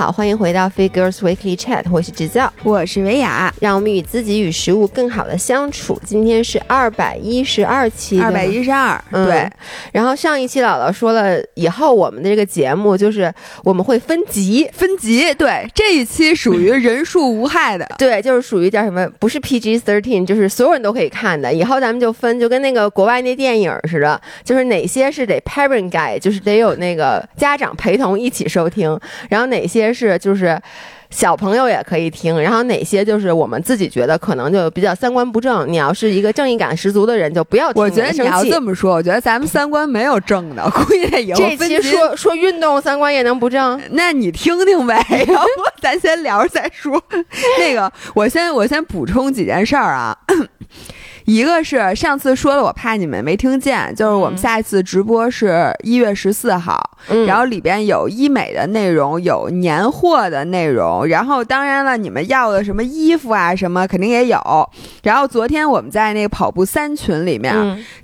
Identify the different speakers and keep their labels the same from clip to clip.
Speaker 1: 好，欢迎回到 Figures Weekly Chat，我是直教，
Speaker 2: 我是维雅，
Speaker 1: 让我们与自己与食物更好的相处。今天是二百一十二期，
Speaker 2: 二百一十二，对。
Speaker 1: 然后上一期姥姥说了，以后我们的这个节目就是我们会分级，
Speaker 2: 分级。对，这一期属于人数无害的，
Speaker 1: 对，就是属于叫什么，不是 PG thirteen，就是所有人都可以看的。以后咱们就分，就跟那个国外那电影似的，就是哪些是得 parent guide，就是得有那个家长陪同一起收听，然后哪。哪些是就是小朋友也可以听，然后哪些就是我们自己觉得可能就比较三观不正。你要是一个正义感十足的人，就不要听。
Speaker 2: 我觉得你要这么说，我觉得咱们三观没有正的，估计以后
Speaker 1: 这期说说运动三观也能不正？
Speaker 2: 那你听听呗，要不咱先聊着再说。那个，我先我先补充几件事儿啊。一个是上次说了，我怕你们没听见，就是我们下一次直播是一月十四号，然后里边有医美的内容，有年货的内容，然后当然了，你们要的什么衣服啊什么肯定也有。然后昨天我们在那个跑步三群里面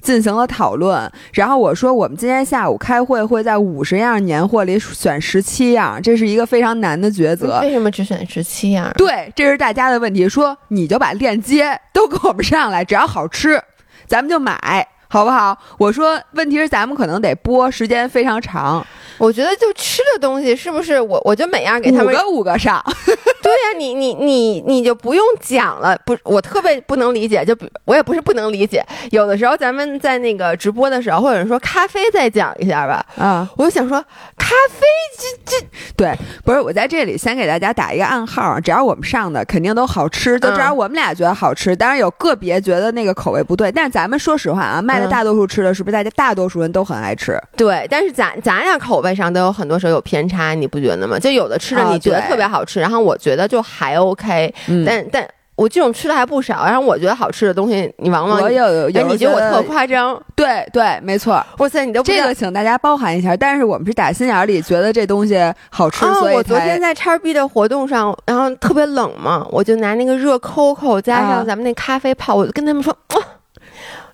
Speaker 2: 进行了讨论，然后我说我们今天下午开会会在五十样年货里选十七样，这是一个非常难的抉择。
Speaker 1: 为什么只选十七样？
Speaker 2: 对，这是大家的问题。说你就把链接都给我们上来，只要。好吃，咱们就买，好不好？我说，问题是咱们可能得播时间非常长。
Speaker 1: 我觉得就吃的东西是不是我我就每样给他们
Speaker 2: 五个五个上，
Speaker 1: 对呀，你你你你就不用讲了，不，我特别不能理解，就我也不是不能理解，有的时候咱们在那个直播的时候，或者说咖啡再讲一下吧，啊，我就想说咖啡这这
Speaker 2: 对，不是我在这里先给大家打一个暗号，只要我们上的肯定都好吃，就只要我们俩觉得好吃，当然有个别觉得那个口味不对，但是咱们说实话啊，卖的大多数吃的是不是大家大多数人都很爱吃？
Speaker 1: 对，但是咱咱俩口味。上都有很多时候有偏差，你不觉得吗？就有的吃的你觉得特别好吃，然后我觉得就还 OK，但但我这种吃的还不少。然后我觉得好吃的东西，你往往
Speaker 2: 我有有，
Speaker 1: 你觉得我特夸张？
Speaker 2: 对对，没错。
Speaker 1: 哇塞，你都
Speaker 2: 这个，请大家包涵一下。但是我们是打心眼里觉得这东西好吃，所以
Speaker 1: 我昨天在叉 B 的活动上，然后特别冷嘛，我就拿那个热 COCO 加上咱们那咖啡泡，我就跟他们说。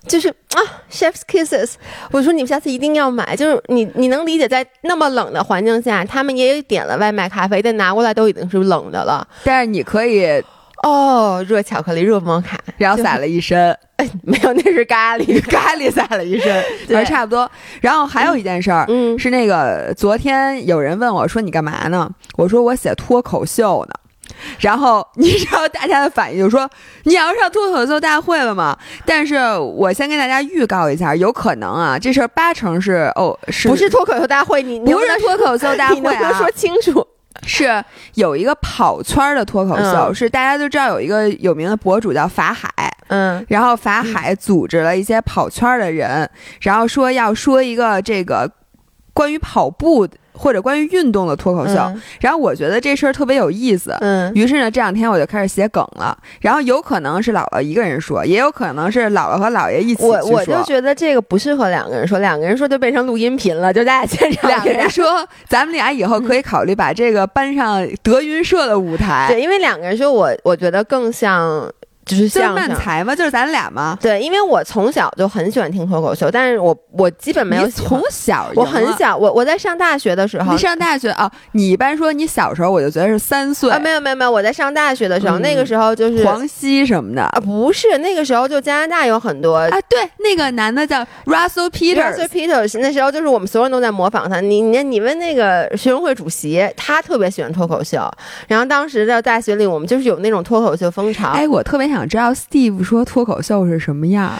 Speaker 1: 就是啊，Chef's Kisses，我说你们下次一定要买。就是你，你能理解，在那么冷的环境下，他们也点了外卖咖啡，但拿过来都已经是冷的了。
Speaker 2: 但是你可以
Speaker 1: 哦，热巧克力，热摩卡，
Speaker 2: 然后撒了一身。
Speaker 1: 没有，那是咖喱，
Speaker 2: 咖喱撒了一身，对，差不多。然后还有一件事儿，嗯，是那个昨天有人问我说你干嘛呢？我说我写脱口秀呢。然后你知道大家的反应，就说你要上脱口秀大会了吗？但是我先跟大家预告一下，有可能啊，这事儿八成是哦，是
Speaker 1: 不是脱口秀大会？你
Speaker 2: 不是脱口秀大会
Speaker 1: 啊？说清楚，
Speaker 2: 是有一个跑圈的脱口秀，是大家都知道有一个有名的博主叫法海，嗯，然后法海组织了一些跑圈的人，然后说要说一个这个关于跑步。或者关于运动的脱口秀，然后我觉得这事儿特别有意思，嗯，于是呢，这两天我就开始写梗了。然后有可能是姥姥一个人说，也有可能是姥姥和姥爷一起
Speaker 1: 说。我我就觉得这个不适合两个人说，两个人说就变成录音频了，就咱俩现场
Speaker 2: 两个人说，咱们俩以后可以考虑把这个搬上德云社的舞台。
Speaker 1: 对，因为两个人说，我我觉得更像。就是像
Speaker 2: 漫才吗？就是咱俩吗？
Speaker 1: 对，因为我从小就很喜欢听脱口秀，但是我我基本没有
Speaker 2: 从小，
Speaker 1: 我很小，我我在上大学的时候，
Speaker 2: 你上大学啊？你一般说你小时候，我就觉得是三岁
Speaker 1: 啊，没有没有没有，我在上大学的时候，那个时候就是
Speaker 2: 黄西什么的
Speaker 1: 啊，不是那个时候就加拿大有很多啊，
Speaker 2: 对，那个男的叫 Russell Peters，Russell
Speaker 1: Peters，那时候就是我们所有人都在模仿他。你你你问那个学生会主席，他特别喜欢脱口秀，然后当时在大学里，我们就是有那种脱口秀风潮。
Speaker 2: 哎，我特别想知道 Steve。说脱口秀是什么样，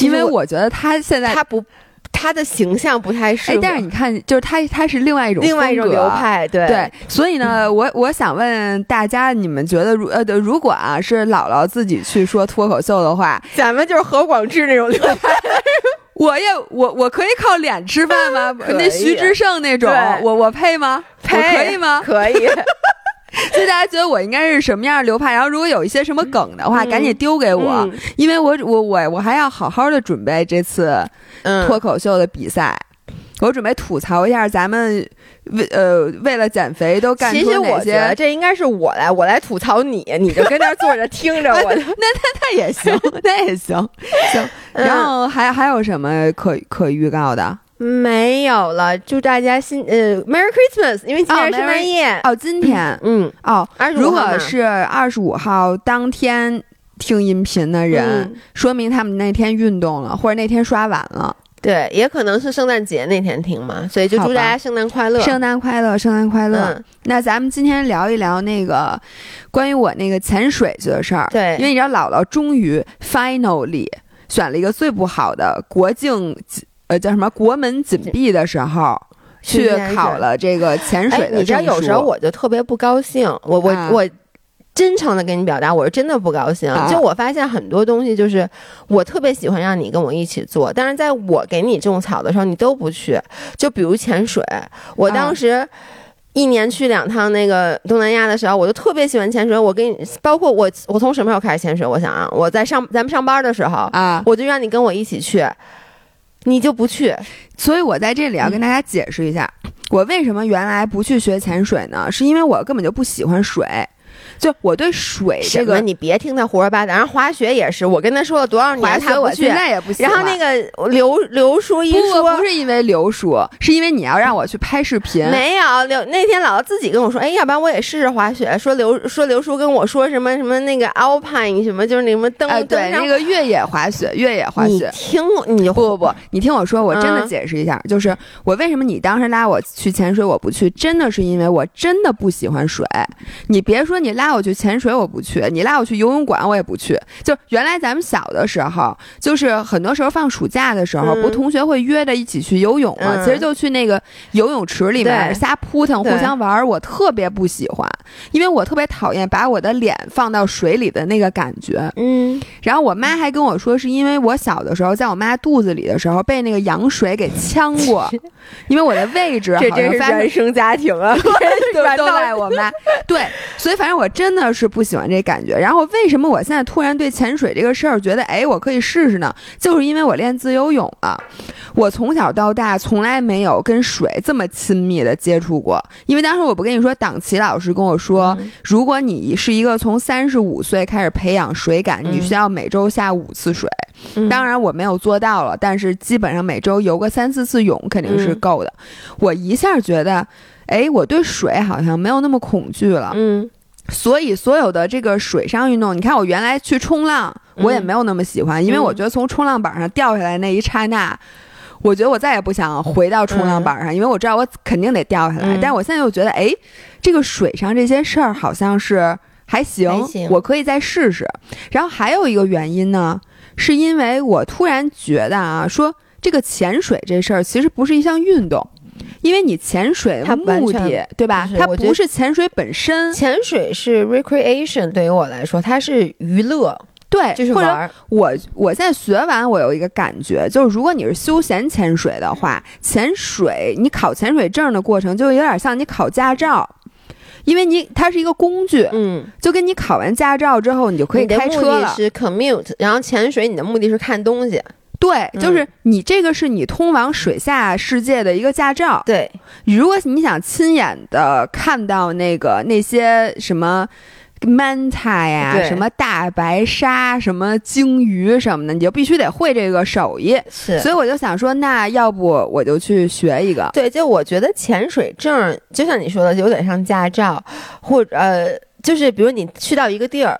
Speaker 2: 因为我觉得他现在
Speaker 1: 他不他的形象不太适合。
Speaker 2: 但是你看，就是他他是另外一种
Speaker 1: 另外一种流派，对
Speaker 2: 对。所以呢，我我想问大家，你们觉得如呃，如果啊是姥姥自己去说脱口秀的话，
Speaker 1: 咱们就是何广智那种流派。
Speaker 2: 我也我我可以靠脸吃饭吗？那徐志胜那种，我我配吗？
Speaker 1: 配
Speaker 2: 可以吗？
Speaker 1: 可以。
Speaker 2: 所以大家觉得我应该是什么样的流派？然后如果有一些什么梗的话，赶紧丢给我，因为我我我我还要好好的准备这次脱口秀的比赛。我准备吐槽一下咱们为呃为了减肥都干出哪些。
Speaker 1: 其实我觉得这应该是我来，我来吐槽你，你就跟那坐着听着我。那
Speaker 2: 那那也行，那也行行。然后还还有什么可可预告的？
Speaker 1: 没有了，祝大家新呃 Merry Christmas，因为今天是圣诞夜。
Speaker 2: 哦，今天，
Speaker 1: 嗯，
Speaker 2: 哦，如果是二十五号当天听音频的人，
Speaker 1: 嗯
Speaker 2: 说明他们那天运动了，或者那天刷碗了。
Speaker 1: 对，也可能是圣诞节那天听嘛，所以就祝大家圣诞快乐。
Speaker 2: 圣诞快乐，圣诞快乐！
Speaker 1: 嗯，
Speaker 2: 那咱们今天聊一聊那个关于我那个潜水去的事儿。
Speaker 1: 对
Speaker 2: 因为你知道，姥姥终于 finally 选了一个最不好的国境紧呃叫什么国门紧闭的时候。去考了这个潜水
Speaker 1: 哎，
Speaker 2: 的
Speaker 1: 你知道有时候我就特别不高兴，我我、
Speaker 2: 啊
Speaker 1: 我真诚的跟你表达，我是真的不高兴。
Speaker 2: 啊
Speaker 1: 就我发现很多东西，就是我特别喜欢让你跟我一起做，但是在我给你种草的时候，你都不去。就比如潜水，我
Speaker 2: 啊
Speaker 1: 当时。一年去两趟那个东南亚的时候，我就特别喜欢潜水。我跟你，包括我，我从什么时候开始潜水？我想啊，我在上咱们上班的时候，
Speaker 2: 啊，
Speaker 1: 我就让你跟我一起去，你就不去。
Speaker 2: 所以我在这里要跟大家解释一下，我为什么原来不去学潜水呢？是因为我根本就不喜欢水，就我对水这？个
Speaker 1: 你别听他胡说八道。然后滑雪也是，我跟他说了多少年，他
Speaker 2: 现。在也不行。
Speaker 1: 然后那个刘刘叔一
Speaker 2: 不
Speaker 1: 说
Speaker 2: 不是因为刘叔，是因为你要让我去拍视频。
Speaker 1: 没有刘那天姥姥自己跟我说，哎，要不然我也试试滑雪。说刘说刘叔跟我说什么什么那个 Alpine 什么，就是那什么登
Speaker 2: 哎，对，那个越野滑雪，越野滑
Speaker 1: 你
Speaker 2: 雪。
Speaker 1: 听你
Speaker 2: 不不不，你听我说，我真的
Speaker 1: 嗯
Speaker 2: 解释一下，就是我为什么你当时拉我去潜水我不去，真的是因为我真的不喜欢水。你别说你拉我去潜水我不去，你拉我去游泳馆我也不去。就原来咱们小的时候，就是很多时候放暑假的时候，
Speaker 1: 嗯
Speaker 2: 不同学会约着一起去游泳吗？
Speaker 1: 嗯
Speaker 2: 其实就去那个游泳池里面瞎扑腾，互相玩儿。我特别不喜欢，因为我特别讨厌把我的脸放到水里的那个感觉。
Speaker 1: 嗯，
Speaker 2: 然后我妈还跟我说，是因为我小的时候在我妈肚子里的时候被那个羊水给呛过，因为我的位置
Speaker 1: 这
Speaker 2: 好像发生
Speaker 1: 真是原生家庭啊
Speaker 2: 都都赖我妈。对，所以反正我真的是不喜欢这感觉。然后为什么我现在突然对潜水这个事儿觉得，哎，我可以试试呢？就是因为我练自由泳了。我从小到大从来没有跟水这么亲密的接触过，因为当时我不跟你说，党旗老师跟我说，
Speaker 1: 嗯
Speaker 2: 如果你是一个从三十五岁开始培养水感，你
Speaker 1: 嗯
Speaker 2: 需要每周下五次水。
Speaker 1: 嗯
Speaker 2: 当然我没有做到了，但是基本上每周游个三四次泳肯定是
Speaker 1: 嗯
Speaker 2: 够的。我一下觉得，哎，我对水好像没有那么恐惧了。
Speaker 1: 嗯
Speaker 2: 所以所有的这个水上运动，你看我原来去冲浪，我也
Speaker 1: 嗯
Speaker 2: 没有那么喜欢，因为我觉得从冲浪板上掉下来那一刹那。我觉得我再也不想回到冲浪板上，因为我知道我肯定得掉下来。
Speaker 1: 嗯
Speaker 2: 但是我现在又觉得，哎，这个水上这些事儿好像是还行，
Speaker 1: 还行
Speaker 2: 我可以再试试。然后还有一个原因呢，是因为我突然觉得啊，说这个潜水这事儿其实不是一项运动，因为你潜水目的对吧它不是潜水本身，
Speaker 1: 潜水是 recreation，对于我来说，它是娱乐，
Speaker 2: 对，
Speaker 1: 就是玩儿。
Speaker 2: 我我在学完，我有一个感觉，就是如果你是休闲潜水的话，潜水你考潜水证的过程就有点像你考驾照，因为你它是一个工具，
Speaker 1: 嗯，
Speaker 2: 就跟你考完驾照之后，你就可以
Speaker 1: 你的目
Speaker 2: 开车了。
Speaker 1: 的是 commute，然后潜水你的目的是看东西。
Speaker 2: 对，
Speaker 1: 嗯
Speaker 2: 就是你这个是你通往水下世界的一个驾照。
Speaker 1: 对，
Speaker 2: 如果你想亲眼的看到那个那些什么。manta 呀，什么大白鲨，什么鲸鱼什么的，你就必须得会这个手艺。
Speaker 1: 是
Speaker 2: 所以我就想说，那要不我就去学一个。
Speaker 1: 对，就我觉得潜水证就像你说的，有点像驾照，或者呃，就是比如你去到一个地儿。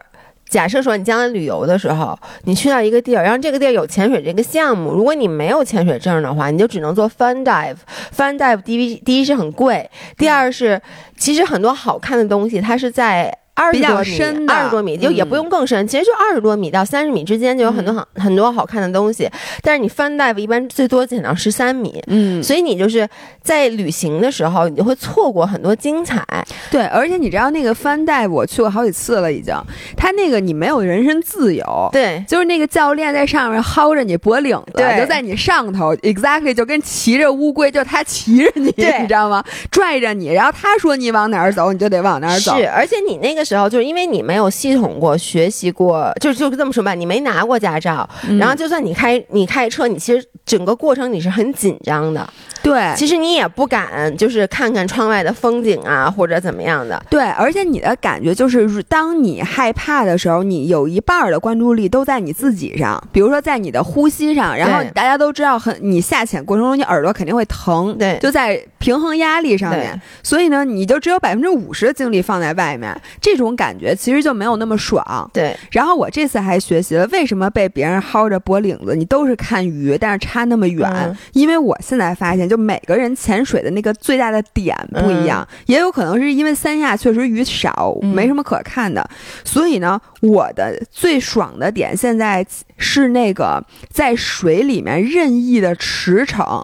Speaker 1: 假设说你将来旅游的时候，你去到一个地儿，然后这个地儿有潜水这个项目，如果你没有潜水证的话，你就只能做 fun dive。fun dive 第一第一是很贵，第二是其实很多好看的东西它是在。二十多米，
Speaker 2: 深的
Speaker 1: 二十多米就也
Speaker 2: 嗯
Speaker 1: 不用更深，其实就二十多米到三十米之间就有很多好、很多好看的东西。但是你 fun dive 一般最多减到十三米，
Speaker 2: 嗯，
Speaker 1: 所以你就是在旅行的时候，你就会错过很多精彩。
Speaker 2: 对，而且你知道那个翻带，我去过好几次了，已经。他那个你没有人身自由，
Speaker 1: 对，
Speaker 2: 就是那个教练在上面薅着你脖领子，
Speaker 1: 对
Speaker 2: 就在你上头，exactly 就跟骑着乌龟，就他骑着你，你知道吗？拽着你，然后他说你往哪儿走，你就得往哪儿走。
Speaker 1: 是，而且你那个时候就是因为你没有系统过学习过，就就这么说吧，你没拿过驾照，
Speaker 2: 嗯
Speaker 1: 然后就算你开你开车，你其实整个过程你是很紧张的。
Speaker 2: 对，
Speaker 1: 其实你也不敢，就是看看窗外的风景啊，或者怎么样的。
Speaker 2: 对，而且你的感觉就是，当你害怕的时候，你有一半的关注力都在你自己上，比如说在你的呼吸上。然后大家都知道，很你下潜过程中，你耳朵肯定会疼。
Speaker 1: 对，
Speaker 2: 就在平衡压力上面。所以呢，你就只有百分之五十的精力放在外面，这种感觉其实就没有那么爽。
Speaker 1: 对。
Speaker 2: 然后我这次还学习了为什么被别人薅着脖领子，你都是看鱼，但是差那么远。因为我现在发现。就每个人潜水的那个最大的点不一样，也有可能是因为三亚确实鱼少，没什么可看的。所以呢，我的最爽的点现在是那个在水里面任意的驰骋。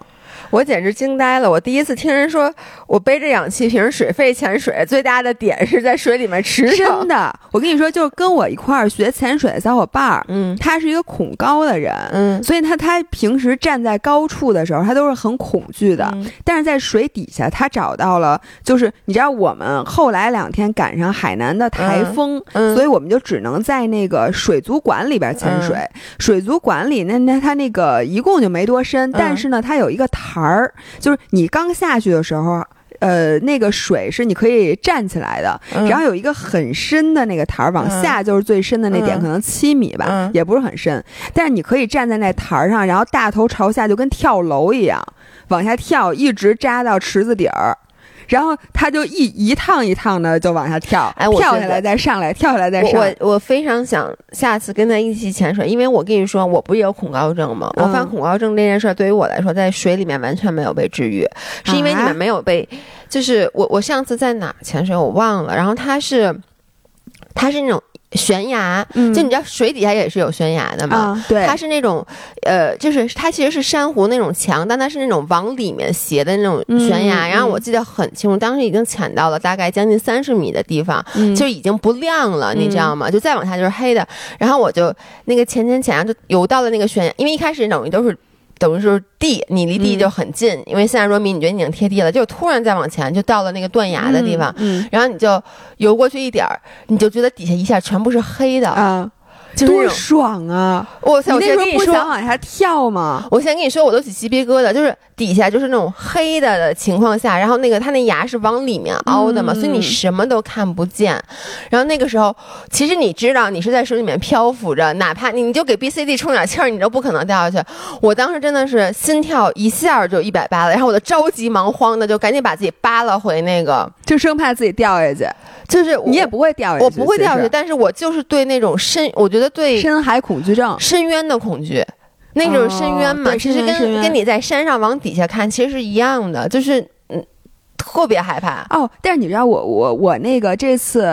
Speaker 1: 我简直惊呆了！我第一次听人说，我背着氧气瓶水肺潜水，最大的点是在水里面驰骋。
Speaker 2: 真的，我跟你说，就是跟我一块儿学潜水的小伙伴儿，嗯，他是一个恐高的人，嗯，所以他他平时站在高处的时候，他都是很恐惧的。但是在水底下，他找到了，就是你知道，我们后来两天赶上海南的台风，所以我们就只能在那个水族馆里边潜水。水族馆里那那他那个一共就没多深，但是呢，它有一个台。台儿就是你刚下去的时候，呃，那个水是你可以站起来的，然后有一个很深的那个台儿，往下就是最深的那点，可能七米吧，也不是很深，但是你可以站在那台儿上，然后大头朝下，就跟跳楼一样往下跳，一直扎到池子底儿。然后他就一一趟一趟的就往下跳，
Speaker 1: 哎，
Speaker 2: 跳下来再上来，跳下来再上。
Speaker 1: 我我非常想下次跟他一起潜水，因为我跟你说，我不是有恐高症吗？我犯恐高症这件事对于我来说，在水里面完全没有被治愈，是因为你们没有被，就是我我上次在哪潜水我忘了，然后他是，他是那种。悬崖，就你知道水底下也是有悬崖的嘛？
Speaker 2: 对，
Speaker 1: 它是那种，呃，就是它其实是珊瑚那种墙，但它是那种往里面斜的那种悬崖。然后我记得很清楚，当时已经潜到了大概将近三十米的地方，就已经不亮了，你知道吗？就再往下就是黑的。然后我就那个潜潜潜，就游到了那个悬崖，因为一开始等于都是。等于是地，你离地就很近，因为三十多米，你觉得你已经贴地了，就突然再往前，就到了那个断崖的地方，然后你就游过去一点儿，你就觉得底下一下全部是黑的
Speaker 2: 啊。多爽啊！
Speaker 1: 我操！我先跟你说，
Speaker 2: 不想往下跳吗？
Speaker 1: 我先跟你说，我都起鸡皮疙瘩。就是底下就是那种黑的的情况下，然后那个他那牙是往里面凹的嘛，所以你什么都看不见。然后那个时候，其实你知道你是在水里面漂浮着，哪怕你你就给 B C D 充点气儿，你都不可能掉下去。我当时真的是心跳一下就一百八了，然后我就着急忙慌的就赶紧把自己扒拉回那个，
Speaker 2: 就生怕自己掉下去。
Speaker 1: 就是
Speaker 2: 你也不会掉下去，
Speaker 1: 我不会掉下去，但是我就是对那种深，我觉得对
Speaker 2: 深海恐惧症、
Speaker 1: 深渊的恐惧，那种深渊嘛，其实跟跟你在山上往底下看其实是一样的，就是。特别害怕。
Speaker 2: 哦，但是你知道我我我那个这次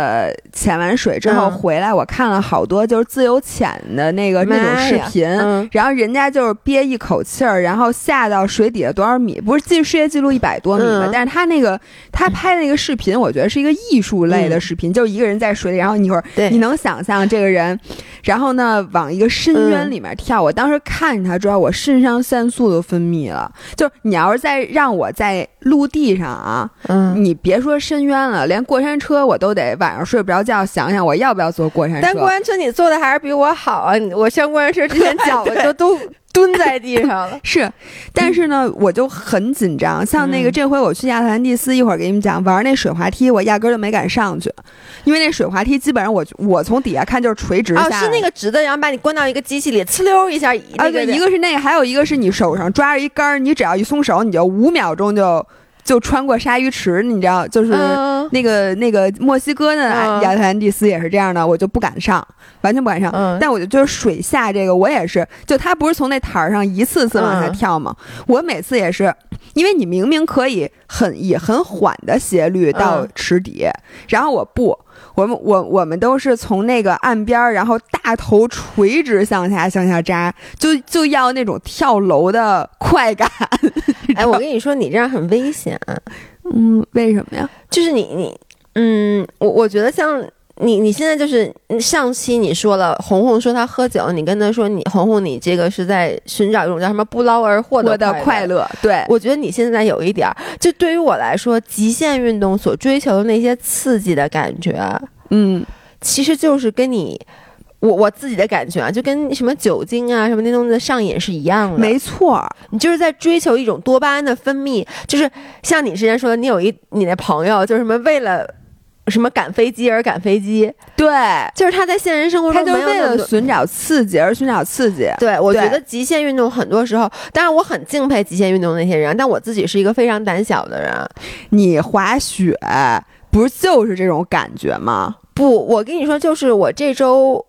Speaker 2: 潜完水之后回来，我看了好多就是自由潜的那个那种视频，然后人家就是憋一口气儿，然后下到水底下多少米，不是进世界纪录一百多米吗？但是他那个他拍的那个视频，我觉得是一个艺术类的视频，就是一个人在水里，然后你一会儿你能想象这个人，然后呢往一个深渊里面跳，我当时看着他之后，我肾上腺素都分泌了，就是你要是再让我在陆地上啊。嗯，你别说深渊了，连过山车我都得晚上睡不着觉，想想我要不要坐过山车。
Speaker 1: 但过山车你坐的还是比我好啊！我上过山车之前脚 就都。蹲在地上了，
Speaker 2: 是，但是呢，我就很紧张。像那个这回我去亚特兰蒂斯，一会儿给你们讲玩那水滑梯，我压根儿就没敢上去，因为那水滑梯基本上我我从底下看就是垂直下，
Speaker 1: 是那个直的，然后把你关到一个机器里，呲溜一下。啊，
Speaker 2: 对，一个是那个，还有一个是你手上抓着一杆儿，你只要一松手，你就五秒钟就。就穿过鲨鱼池，你知道，就是那个那个墨西哥的亚特兰蒂斯也是这样的，我就不敢上，完全不敢上。但我就就是水下这个，我也是，就他不是从那台儿上一次次往下跳吗？我每次也是，因为你明明可以很以很缓的斜率到池底，然后我不。我们我我们都是从那个岸边儿，然后大头垂直向下向下扎，就就要那种跳楼的快感。
Speaker 1: 哎，我跟你说，你这样很危险。
Speaker 2: 嗯，为什么呀？
Speaker 1: 就是你你嗯，我我觉得像你你现在就是上期你说了，红红说她喝酒，你跟她说你红红你这个是在寻找一种叫什么不劳而获的
Speaker 2: 快乐。对，
Speaker 1: 我觉得你现在有一点儿，就对于我来说，极限运动所追求的那些刺激的感觉。
Speaker 2: 嗯，
Speaker 1: 其实就是跟你，我我自己的感觉啊，就跟什么酒精啊什么那东西上瘾是一样的。
Speaker 2: 没错，
Speaker 1: 你就是在追求一种多巴胺的分泌，就是像你之前说的，你有一你的朋友就是什么为了。什么赶飞机而赶飞机？
Speaker 2: 对，
Speaker 1: 就是他在现实生活中，
Speaker 2: 他就为了寻找刺激而寻找刺激。
Speaker 1: 对，我觉得极限运动很多时候，当然我很敬佩极限运动那些人，但我自己是一个非常胆小的人。
Speaker 2: 你滑雪不是就是这种感觉吗？
Speaker 1: 不，我跟你说，就是我这周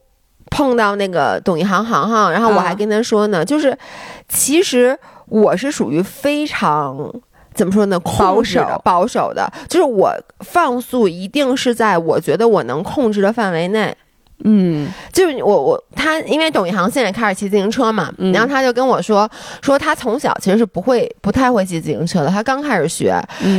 Speaker 1: 碰到那个董一航航航，然后我还跟他说呢，就是其实我是属于非常。怎么说呢？
Speaker 2: 保守
Speaker 1: 保守的，就是我放速一定是在我觉得我能控制的范围内。
Speaker 2: 嗯，
Speaker 1: 就是我我他，因为董一航现在开始骑自行车嘛，然后他就跟我说说他从小其实是不会不太会骑自行车的，他刚开始学，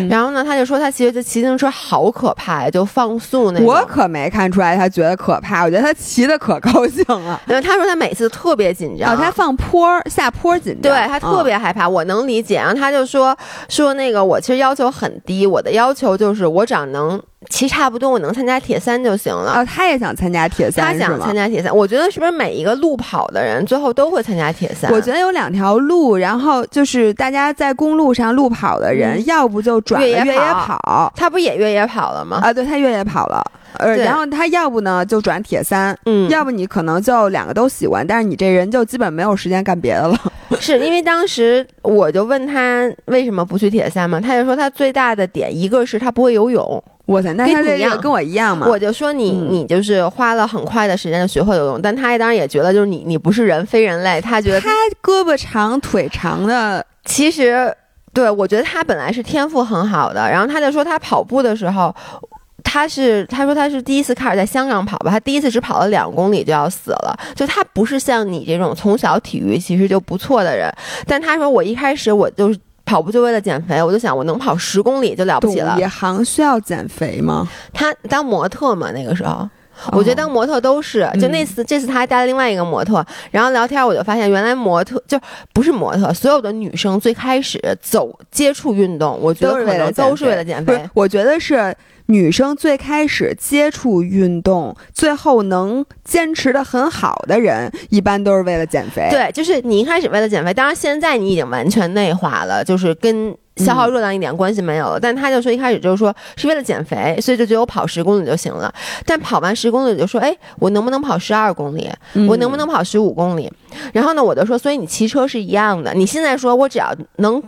Speaker 1: 然后呢他就说他其实这骑自行车好可怕，就放速那种。
Speaker 2: 我可没看出来他觉得可怕，我觉得他骑的可高兴了。
Speaker 1: 因为他说他每次特别紧张，
Speaker 2: 他放坡下坡紧张，
Speaker 1: 对他特别害怕，我能理解。然后他就说说那个我其实要求很低，我的要求就是我只要能。骑差不多，我能参加铁三就行了。
Speaker 2: 哦，他也想参加铁三，
Speaker 1: 他想参加铁三。我觉得是不是每一个路跑的人最后都会参加铁三？
Speaker 2: 我觉得有两条路，然后就是大家在公路上路跑的人，要不就转越野跑，
Speaker 1: 他不也越野跑了吗？
Speaker 2: 啊，对他越野跑了，呃，然后他要不呢就转铁三，嗯，要不你可能就两个都喜欢，但是你这人就基本没有时间干别的了。
Speaker 1: 是因为当时我就问他为什么不去铁三嘛，他就说他最大的点一个是他不会游泳。
Speaker 2: 我操，那他这个跟我一样嘛？
Speaker 1: 我就说你，你就是花了很快的时间就学会游泳，但他当然也觉得就是你，你不是人非人类，他觉得
Speaker 2: 他胳膊长腿长的，
Speaker 1: 其实对我觉得他本来是天赋很好的，然后他就说他跑步的时候，他是他说他是第一次开始在香港跑吧，他第一次只跑了两公里就要死了，就他不是像你这种从小体育其实就不错的人，但他说我一开始我就。跑步就为了减肥，我就想我能跑十公里就了不起了。
Speaker 2: 野航需要减肥吗？
Speaker 1: 他当模特嘛，那个时候，我觉得当模特都是。就那次，这次他还带了另外一个模特，然后聊天我就发现，原来模特就不是模特，所有的女生最开始走接触运动，我觉得可能都是为了减肥。
Speaker 2: 我觉得是。女生最开始接触运动，最后能坚持的很好的人，一般都是为了减肥。
Speaker 1: 对，就是你一开始为了减肥，当然现在你已经完全内化了，就是跟消耗热量一点关系没有了。但他就说一开始就是说是为了减肥，所以就觉得我跑十公里就行了。但跑完十公里就说，哎，我能不能跑十二公里？我能不能跑十五公里？然后呢，我就说，所以你骑车是一样的。你现在说我只要能。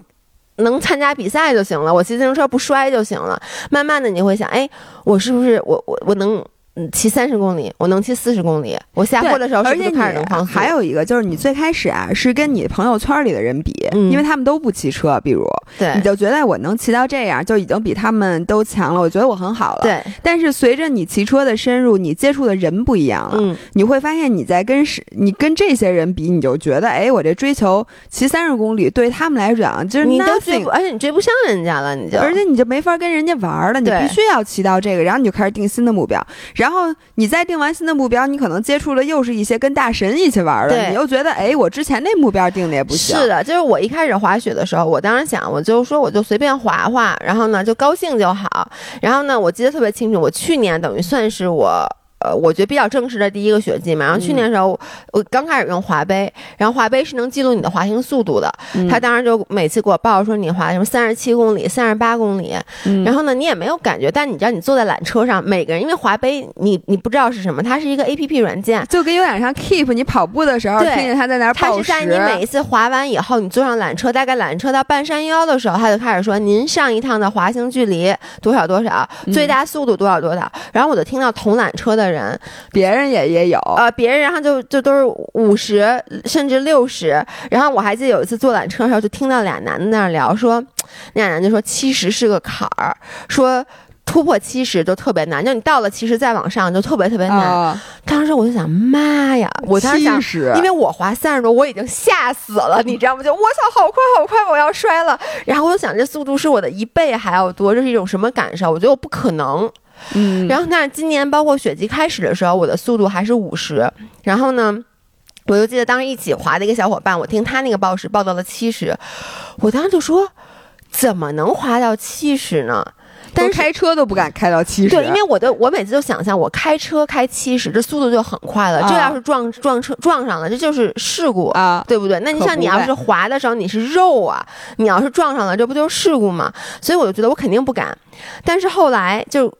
Speaker 1: 能参加比赛就行了，我骑自行车不摔就行了。慢慢的你会想，哎，我是不是我我我能？骑三十公里，我能骑四十公里。我下坡的时候是不是开始能放
Speaker 2: 速？还有一个就是，你最开始啊是跟你朋友圈里的人比，因为他们都不骑车，比如，
Speaker 1: 对，
Speaker 2: 你就觉得我能骑到这样，就已经比他们都强了。我觉得我很好了。
Speaker 1: 对。
Speaker 2: 但是随着你骑车的深入，你接触的人不一样了，
Speaker 1: 嗯，
Speaker 2: 你会发现你在跟是，你跟这些人比，你就觉得，哎，我这追求骑三十公里，对他们来讲就是
Speaker 1: 你都追不，而且你追不上人家了，你就，
Speaker 2: 而且你就没法跟人家玩了。你必须要骑到这个，然后你就开始定新的目标，然后你再。定完新的目标，你可能接触了又是一些跟大神一起玩的，你又觉得，哎，我之前那目标定的也不行。
Speaker 1: 是的，就是我一开始滑雪的时候，我当时想，我就说我就随便滑滑，然后呢就高兴就好。然后呢，我记得特别清楚，我去年等于算是我。呃，我觉得比较正式的第一个雪季嘛，然后去年的时候，我刚开始用滑杯，然后滑杯是能记录你的滑行速度的，他当时就每次给我报说你滑什么三十七公里、三十八公里，然后呢你也没有感觉，但你知道你坐在缆车上，每个人因为滑杯你你不知道是什么，它是一个 A P P 软件，
Speaker 2: 就跟有点像 Keep，你跑步的时候听见他在那儿报
Speaker 1: 时，它是在你每一次滑完以后，你坐上缆车，大概缆车到半山腰的时候，他就开始说您上一趟的滑行距离多少多少，最大速度多少多少，然后我就听到同缆车的人
Speaker 2: 别。人也也有
Speaker 1: 呃，别人然后就就都是五十甚至六十，然后我还记得有一次坐缆车的时候，就听到俩男的那儿聊说，那俩男就说七十是个坎儿，说突破七十就特别难，就你到了七十再往上就特别特别难。当时我就想，妈呀！我当时想，因为我滑三十多，我已经吓死了，你知道吗？就我操，好快好快，我要摔了。然后我就想，这速度是我的一倍还要多，这是一种什么感受？我觉得我不可能。
Speaker 2: 嗯，
Speaker 1: 然后那今年包括雪季开始的时候，我的速度还是五十。然后呢，我就记得当时一起滑的一个小伙伴，我听他那个报时报到了七十，我当时就说，怎么能滑到七十呢？但是
Speaker 2: 开车都不敢开到七十。
Speaker 1: 对，因为我的我每次就想象我开车开七十，这速度就很快了。这要是撞撞车撞上了，这就是事故
Speaker 2: 啊，
Speaker 1: 对不对？那你像你要是滑的时候你是肉啊，你要是撞上了，这不就是事故吗？所以我就觉得我肯定不敢。但是后来就。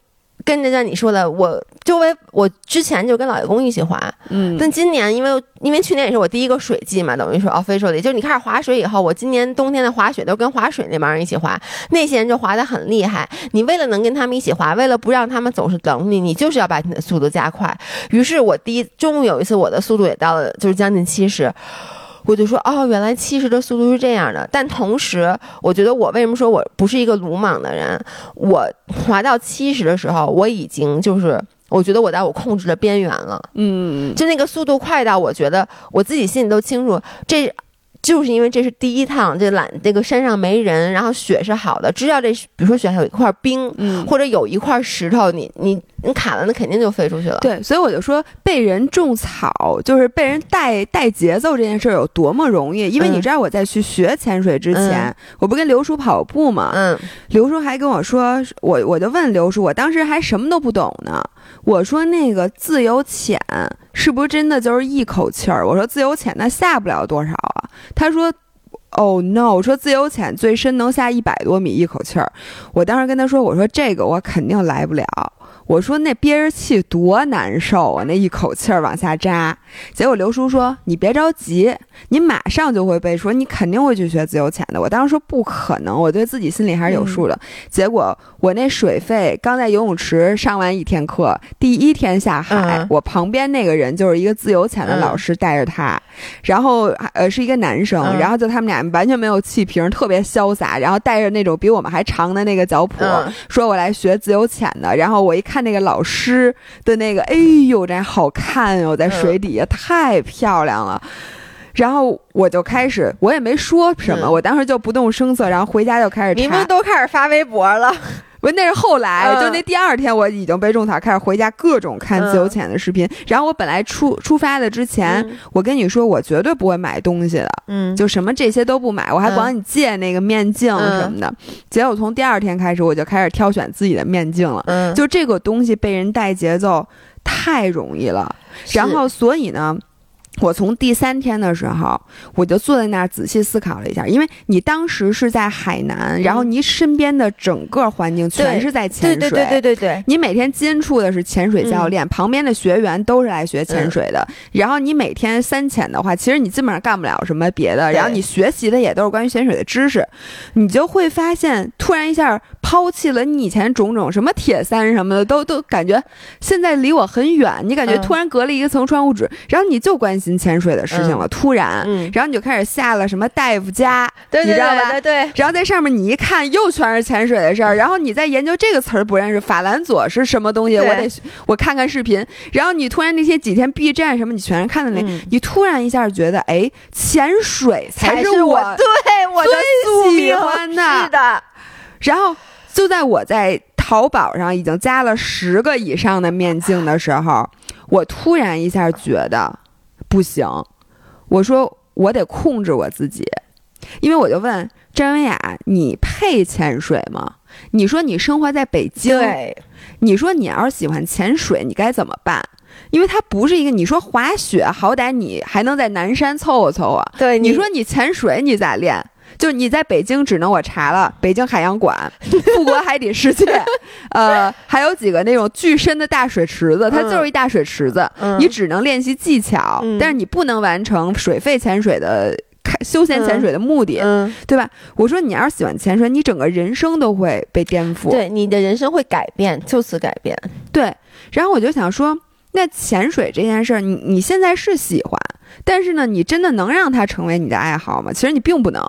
Speaker 1: 跟着像你说的，我周围我之前就跟老爷公一起滑，
Speaker 2: 嗯，
Speaker 1: 但今年因为因为去年也是我第一个水季嘛，等于说 officially，就是你开始滑水以后，我今年冬天的滑雪都跟滑水那帮人一起滑，那些人就滑得很厉害。你为了能跟他们一起滑，为了不让他们总是等你，你就是要把你的速度加快。于是我第一终于有一次我的速度也到了，就是将近七十。我就说哦，原来七十的速度是这样的。但同时，我觉得我为什么说我不是一个鲁莽的人？我滑到七十的时候，我已经就是我觉得我在我控制的边缘了。
Speaker 2: 嗯，
Speaker 1: 就那个速度快到，我觉得我自己心里都清楚这。就是因为这是第一趟，这缆这个山上没人，然后雪是好的，知道这比如说雪上有一块冰，
Speaker 2: 嗯，
Speaker 1: 或者有一块石头，你你你卡了，那肯定就飞出去了。
Speaker 2: 对，所以我就说被人种草，就是被人带带节奏这件事儿有多么容易。因为你知道我在去学潜水之前，我不跟刘叔跑步嘛，
Speaker 1: 嗯，
Speaker 2: 刘叔还跟我说，我我就问刘叔，我当时还什么都不懂呢，我说那个自由潜是不是真的就是一口气儿？我说自由潜那下不了多少啊。他说：“Oh no！” 我说自由潜最深能下一百多米一口气儿。我当时跟他说：“我说这个我肯定来不了。”我说那憋着气多难受啊！那一口气儿往下扎。结果刘叔说：“你别着急，你马上就会被，说你肯定会去学自由潜的。”我当时说不可能，我对自己心里还是有数的。结果我那水费刚在游泳池上完一天课，第一天下海，我旁边那个人就是一个自由潜的老师带着他，然后呃是一个男生，然后就他们俩完全没有气瓶，特别潇洒，然后带着那种比我们还长的那个脚蹼，说我来学自由潜的。然后我一看。那个老师的那个，哎呦，这好看哟，在水底下太漂亮了。然后我就开始，我也没说什么，我当时就不动声色，然后回家就开始。
Speaker 1: 你们都开始发微博了。
Speaker 2: 不，那是后来，就那第二天我已经被种草，开始回家各种看自由潜的视频。然后我本来出出发的之前，我跟你说我绝对不会买东西的，
Speaker 1: 嗯，
Speaker 2: 就什么这些都不买，我还管你借那个面镜什么的。结果从第二天开始，我就开始挑选自己的面镜了。
Speaker 1: 嗯，
Speaker 2: 就这个东西被人带节奏太容易了，然后所以呢。我从第三天的时候，我就坐在那儿仔细思考了一下，因为你当时是在海南，然后你身边的整个环境全是在潜
Speaker 1: 水，对对对对对，
Speaker 2: 你每天接触的是潜水教练，旁边的学员都是来学潜水的，然后你每天三潜的话，其实你基本上干不了什么别的，然后你学习的也都是关于潜水的知识，你就会发现，突然一下抛弃了你以前种种什么铁三什么的，都都感觉现在离我很远，你感觉突然隔了一层窗户纸，然后你就关心。潜水的事情了，突然，然后你就开始下了什么大夫家，
Speaker 1: 你
Speaker 2: 知道吧？
Speaker 1: 对对。
Speaker 2: 然后在上面你一看，又全是潜水的事儿。然后你在研究这个词儿不认识，法兰佐是什么东西？我得我看看视频。然后你突然那些几天 B 站什么，你全是看的那，你突然一下觉得，哎，潜水才
Speaker 1: 是
Speaker 2: 我
Speaker 1: 对我
Speaker 2: 最喜欢的。
Speaker 1: 是的。
Speaker 2: 然后就在我在淘宝上已经加了十个以上的面镜的时候，我突然一下觉得。不行，我说我得控制我自己，因为我就问张文雅：“你配潜水吗？”你说你生活在北京，你说你要是喜欢潜水，你该怎么办？因为它不是一个，你说滑雪，好歹你还能在南山凑合凑合。
Speaker 1: 对，
Speaker 2: 你说你潜水，你咋练？就你在北京，只能我查了北京海洋馆、富国海底世界，呃，还有几个那种巨深的大水池子，它就是一大水池子，你只能练习技巧，但是你不能完成水肺潜水的开休闲潜水的目的，对吧？我说你要是喜欢潜水，你整个人生都会被颠覆，
Speaker 1: 对，你的人生会改变，就此改变。
Speaker 2: 对，然后我就想说，那潜水这件事儿，你你现在是喜欢，但是呢，你真的能让它成为你的爱好吗？其实你并不能。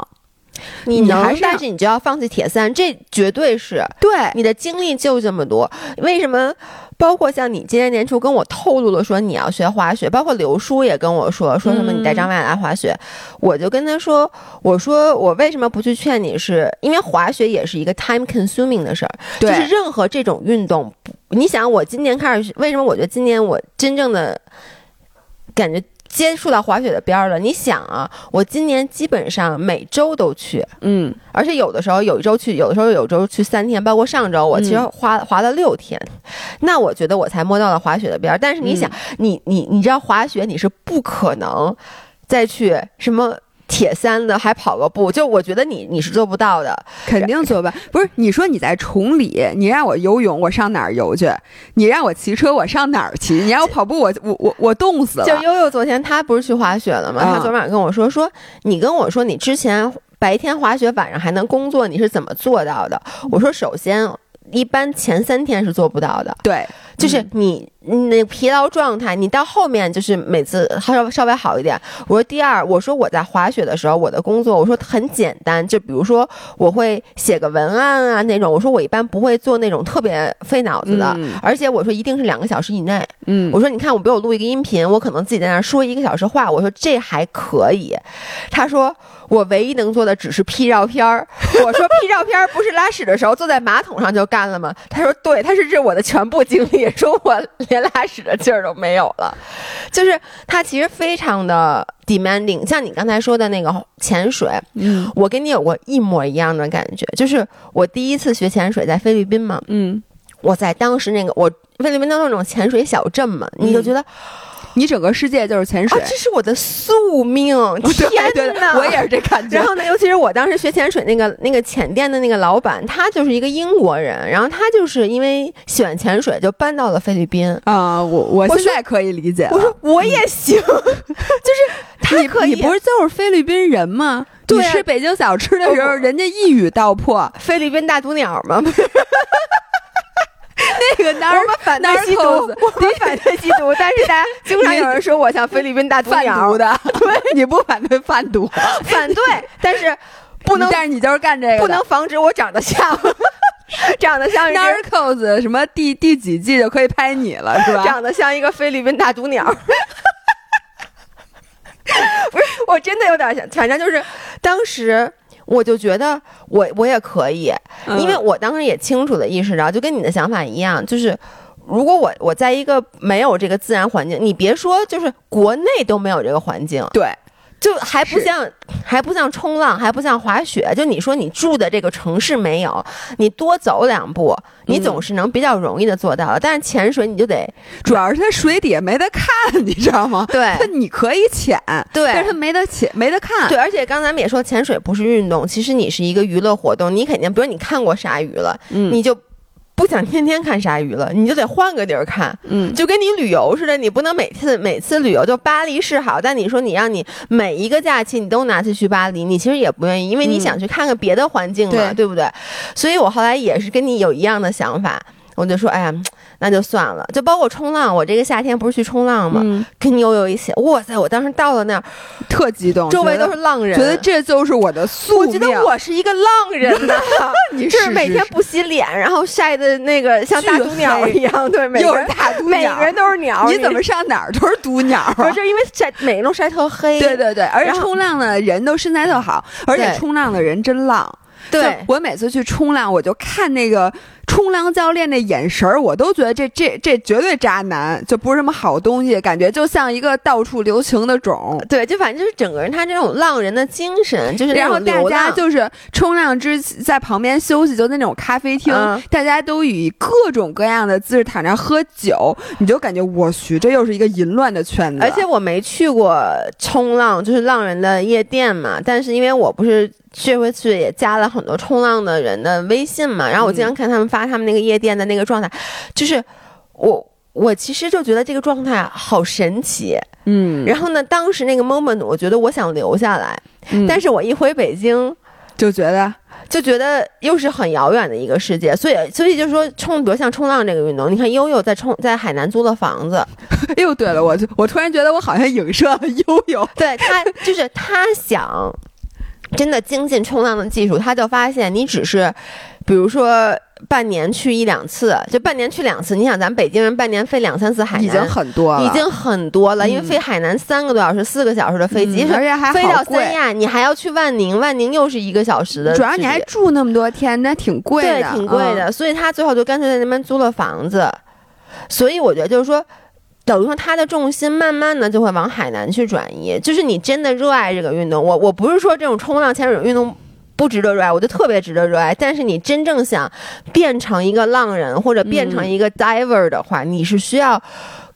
Speaker 1: 你能，但是你就要放弃铁三，这绝对是
Speaker 2: 对
Speaker 1: 你的精力就这么多。为什么？包括像你今年年初跟我透露了说你要学滑雪，包括刘叔也跟我说说什么你带张曼来滑雪，我就跟他说，我说我为什么不去劝你？是因为滑雪也是一个 time consuming 的事儿，就是任何这种运动，你想我今年开始，为什么我觉得今年我真正的感觉。接触到滑雪的边儿了。你想啊，我今年基本上每周都去，
Speaker 2: 嗯
Speaker 1: 而且有的时候有一周去，有的时候有周去三天，包括上周我其实
Speaker 2: 嗯
Speaker 1: 滑、滑了六天，那我觉得我才摸到了滑雪的边儿。但是你想，你你你知道滑雪你是不可能再去什么。铁三的还跑个步，就我觉得你你是做不到的。
Speaker 2: 肯定做不到。不是你说你在崇礼，你让我游泳，我上哪儿游去？你让我骑车，我上哪儿骑？你让我跑步，我我我我冻死了。
Speaker 1: 就悠悠昨天他不是去滑雪了吗？
Speaker 2: 嗯
Speaker 1: 他昨晚跟我说说，你跟我说你之前白天滑雪，晚上还能工作，你是怎么做到的？我说首先。一般前三天是做不到的，
Speaker 2: 对，
Speaker 1: 就是你你那疲劳状态，你到后面就是每次稍稍微好一点。我说第二，我说我在滑雪的时候，我的工作我说很简单，就比如说我会写个文案啊那种，我说我一般不会做那种特别费脑子的，
Speaker 2: 嗯
Speaker 1: 而且我说一定是两个小时以内。
Speaker 2: 嗯，
Speaker 1: 我说你看，我比如我录一个音频，我可能自己在那儿说一个小时话，我说这还可以。他说我唯一能做的只是 P 照片儿。我说 P 照片儿不是拉屎的时候坐在马桶上就干了吗？他说对，他是这我的全部精力，说我连拉屎的劲儿都没有了。就是他其实非常的 demanding，像你刚才说的那个潜水，
Speaker 2: 嗯
Speaker 1: 我跟你有过一模一样的感觉，就是我第一次学潜水在菲律宾嘛，
Speaker 2: 嗯，
Speaker 1: 我在当时那个我菲律宾都是那种潜水小镇嘛，你就觉得、
Speaker 2: 你整个世界就是潜水
Speaker 1: 啊，。这是我的宿命！天
Speaker 2: 对对，
Speaker 1: 哪！
Speaker 2: 我也是这感觉
Speaker 1: 然。后呢，尤其是我当时学潜水那个那个潜店的那个老板，他就是一个英国人，然后他就是因为喜欢潜水，就搬到了菲律宾。
Speaker 2: 啊、我我
Speaker 1: 我
Speaker 2: 现在可以理解了。
Speaker 1: 我说我也行，就是 他
Speaker 2: 你
Speaker 1: 可以
Speaker 2: 你不是就是菲律宾人吗？
Speaker 1: 对啊
Speaker 2: 你吃北京小吃的时候，人家一语道破。
Speaker 1: 菲律宾大毒鸟吗？
Speaker 2: 那个哪儿
Speaker 1: 我们反对吸毒我们反对吸毒，但是大家经常有人说我像菲律宾大毒
Speaker 2: 贩
Speaker 1: 鸟，
Speaker 2: 的，对，你不反对贩毒，
Speaker 1: 反对，但是不能
Speaker 2: 但是你就是干这个的，
Speaker 1: 不能防止我长得像，长得像
Speaker 2: Narcos 什么第第几季就可以拍你了，是吧？
Speaker 1: 长得像一个菲律宾大毒鸟。不是，我真的有点想，反正就是当时我就觉得我我也可以，
Speaker 2: 嗯
Speaker 1: 因为我当时也清楚的意识到，就跟你的想法一样，就是。如果我我在一个没有这个自然环境，你别说，就是国内都没有这个环境，
Speaker 2: 对，
Speaker 1: 就还不像还不像冲浪，还不像滑雪。就你说你住的这个城市没有，你多走两步，你
Speaker 2: 嗯
Speaker 1: 总是能比较容易的做到的。但是潜水你就得
Speaker 2: 主要是它水底下没得看，你知道吗？
Speaker 1: 对
Speaker 2: 它你可以潜，
Speaker 1: 对
Speaker 2: 但是它没得潜，没得看。
Speaker 1: 对，而且刚才咱们也说，潜水不是运动，其实你是一个娱乐活动。你肯定，比如你看过鲨鱼了，
Speaker 2: 嗯
Speaker 1: 你就不想天天看鲨鱼了，你就得换个地儿看。
Speaker 2: 嗯，
Speaker 1: 就跟你旅游似的，你不能每次每次旅游就巴黎是好，但你说你让你每一个假期你都拿去去巴黎，你其实也不愿意，因为你
Speaker 2: 嗯
Speaker 1: 想去看看别的环境嘛，
Speaker 2: 对
Speaker 1: 对不对？所以我后来也是跟你有一样的想法，我就说，哎呀，那就算了。就包括冲浪，我这个夏天不是去冲浪嘛，
Speaker 2: 嗯，
Speaker 1: 跟你有有一起，哇塞！我当时到了那儿，
Speaker 2: 特激动，
Speaker 1: 周围都是浪人，
Speaker 2: 觉得这就是我的宿命。
Speaker 1: 我觉得我是一个浪人呐，
Speaker 2: 你
Speaker 1: 就是是每天不洗脸，然后晒的那个像大毒鸟一样，对，每个人
Speaker 2: 大毒鸟
Speaker 1: 每个人都是鸟，
Speaker 2: 你怎么上哪儿都是毒鸟啊。
Speaker 1: 不是因为晒每个人都晒特黑？
Speaker 2: 对对对，而且冲浪的人都身材特好，而且冲浪的人真浪。
Speaker 1: 对
Speaker 2: 我每次去冲浪，我就看那个冲浪教练那眼神儿，我都觉得这这这绝对渣男，就不是什么好东西，感觉就像一个到处留情的种。
Speaker 1: 对，就反正就是整个人他这种浪人的精神，就是
Speaker 2: 然后大。家就是冲浪之在旁边休息，就那种咖啡厅，
Speaker 1: 嗯
Speaker 2: 大家都以各种各样的姿势躺着喝酒，你就感觉我去，这又是一个淫乱的圈子。
Speaker 1: 而且我没去过冲浪，就是浪人的夜店嘛。但是因为我不是这回去也加了很多冲浪的人的微信嘛，然后我经常看他们发他们那个夜店的那个状态，就是我我其实就觉得这个状态好神奇。
Speaker 2: 嗯，
Speaker 1: 然后呢，当时那个 moment，我觉得我想留下来，
Speaker 2: 嗯
Speaker 1: 但是我一回北京。
Speaker 2: 就觉得
Speaker 1: 就觉得又是很遥远的一个世界，所以所以就是说冲，比如像冲浪这个运动，你看悠悠在冲在海南租了房子，
Speaker 2: 哎呦，对了，我我突然觉得我好像影射了悠悠。
Speaker 1: 对他就是他想真的精进冲浪的技术，他就发现你只是，比如说半年去一两次，就半年去两次，你想咱北京人半年飞两三次海南，
Speaker 2: 已经很多了，
Speaker 1: 已经很多了，因为
Speaker 2: 嗯
Speaker 1: 飞海南三个多小时、四个小时的飞机，
Speaker 2: 嗯而且还
Speaker 1: 飞到
Speaker 2: 好
Speaker 1: 三亚，你还要去万宁，万宁又是一个小时的，
Speaker 2: 主要你还住那么多天，那挺贵的，
Speaker 1: 对，挺贵的，所以他最后就干脆在那边租了房子。所以我觉得就是说，等于说他的重心慢慢的就会往海南去转移。就是你真的热爱这个运动，我我不是说这种冲浪、潜水运动不值得热爱，我就特别值得热爱。但是你真正想变成一个浪人或者变成一个 diver 的话，你是需要。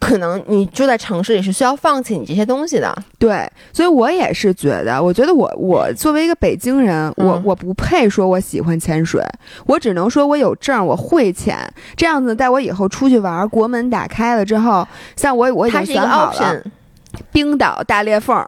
Speaker 1: 可能你住在城市里是需要放弃你这些东西的，
Speaker 2: 对，所以我也是觉得，我觉得我我作为一个北京人，我我不配说我喜欢潜水，我只能说我有证，我会潜，这样子，在我以后出去玩，国门打开了之后，像我我已经选好了，冰岛大裂缝，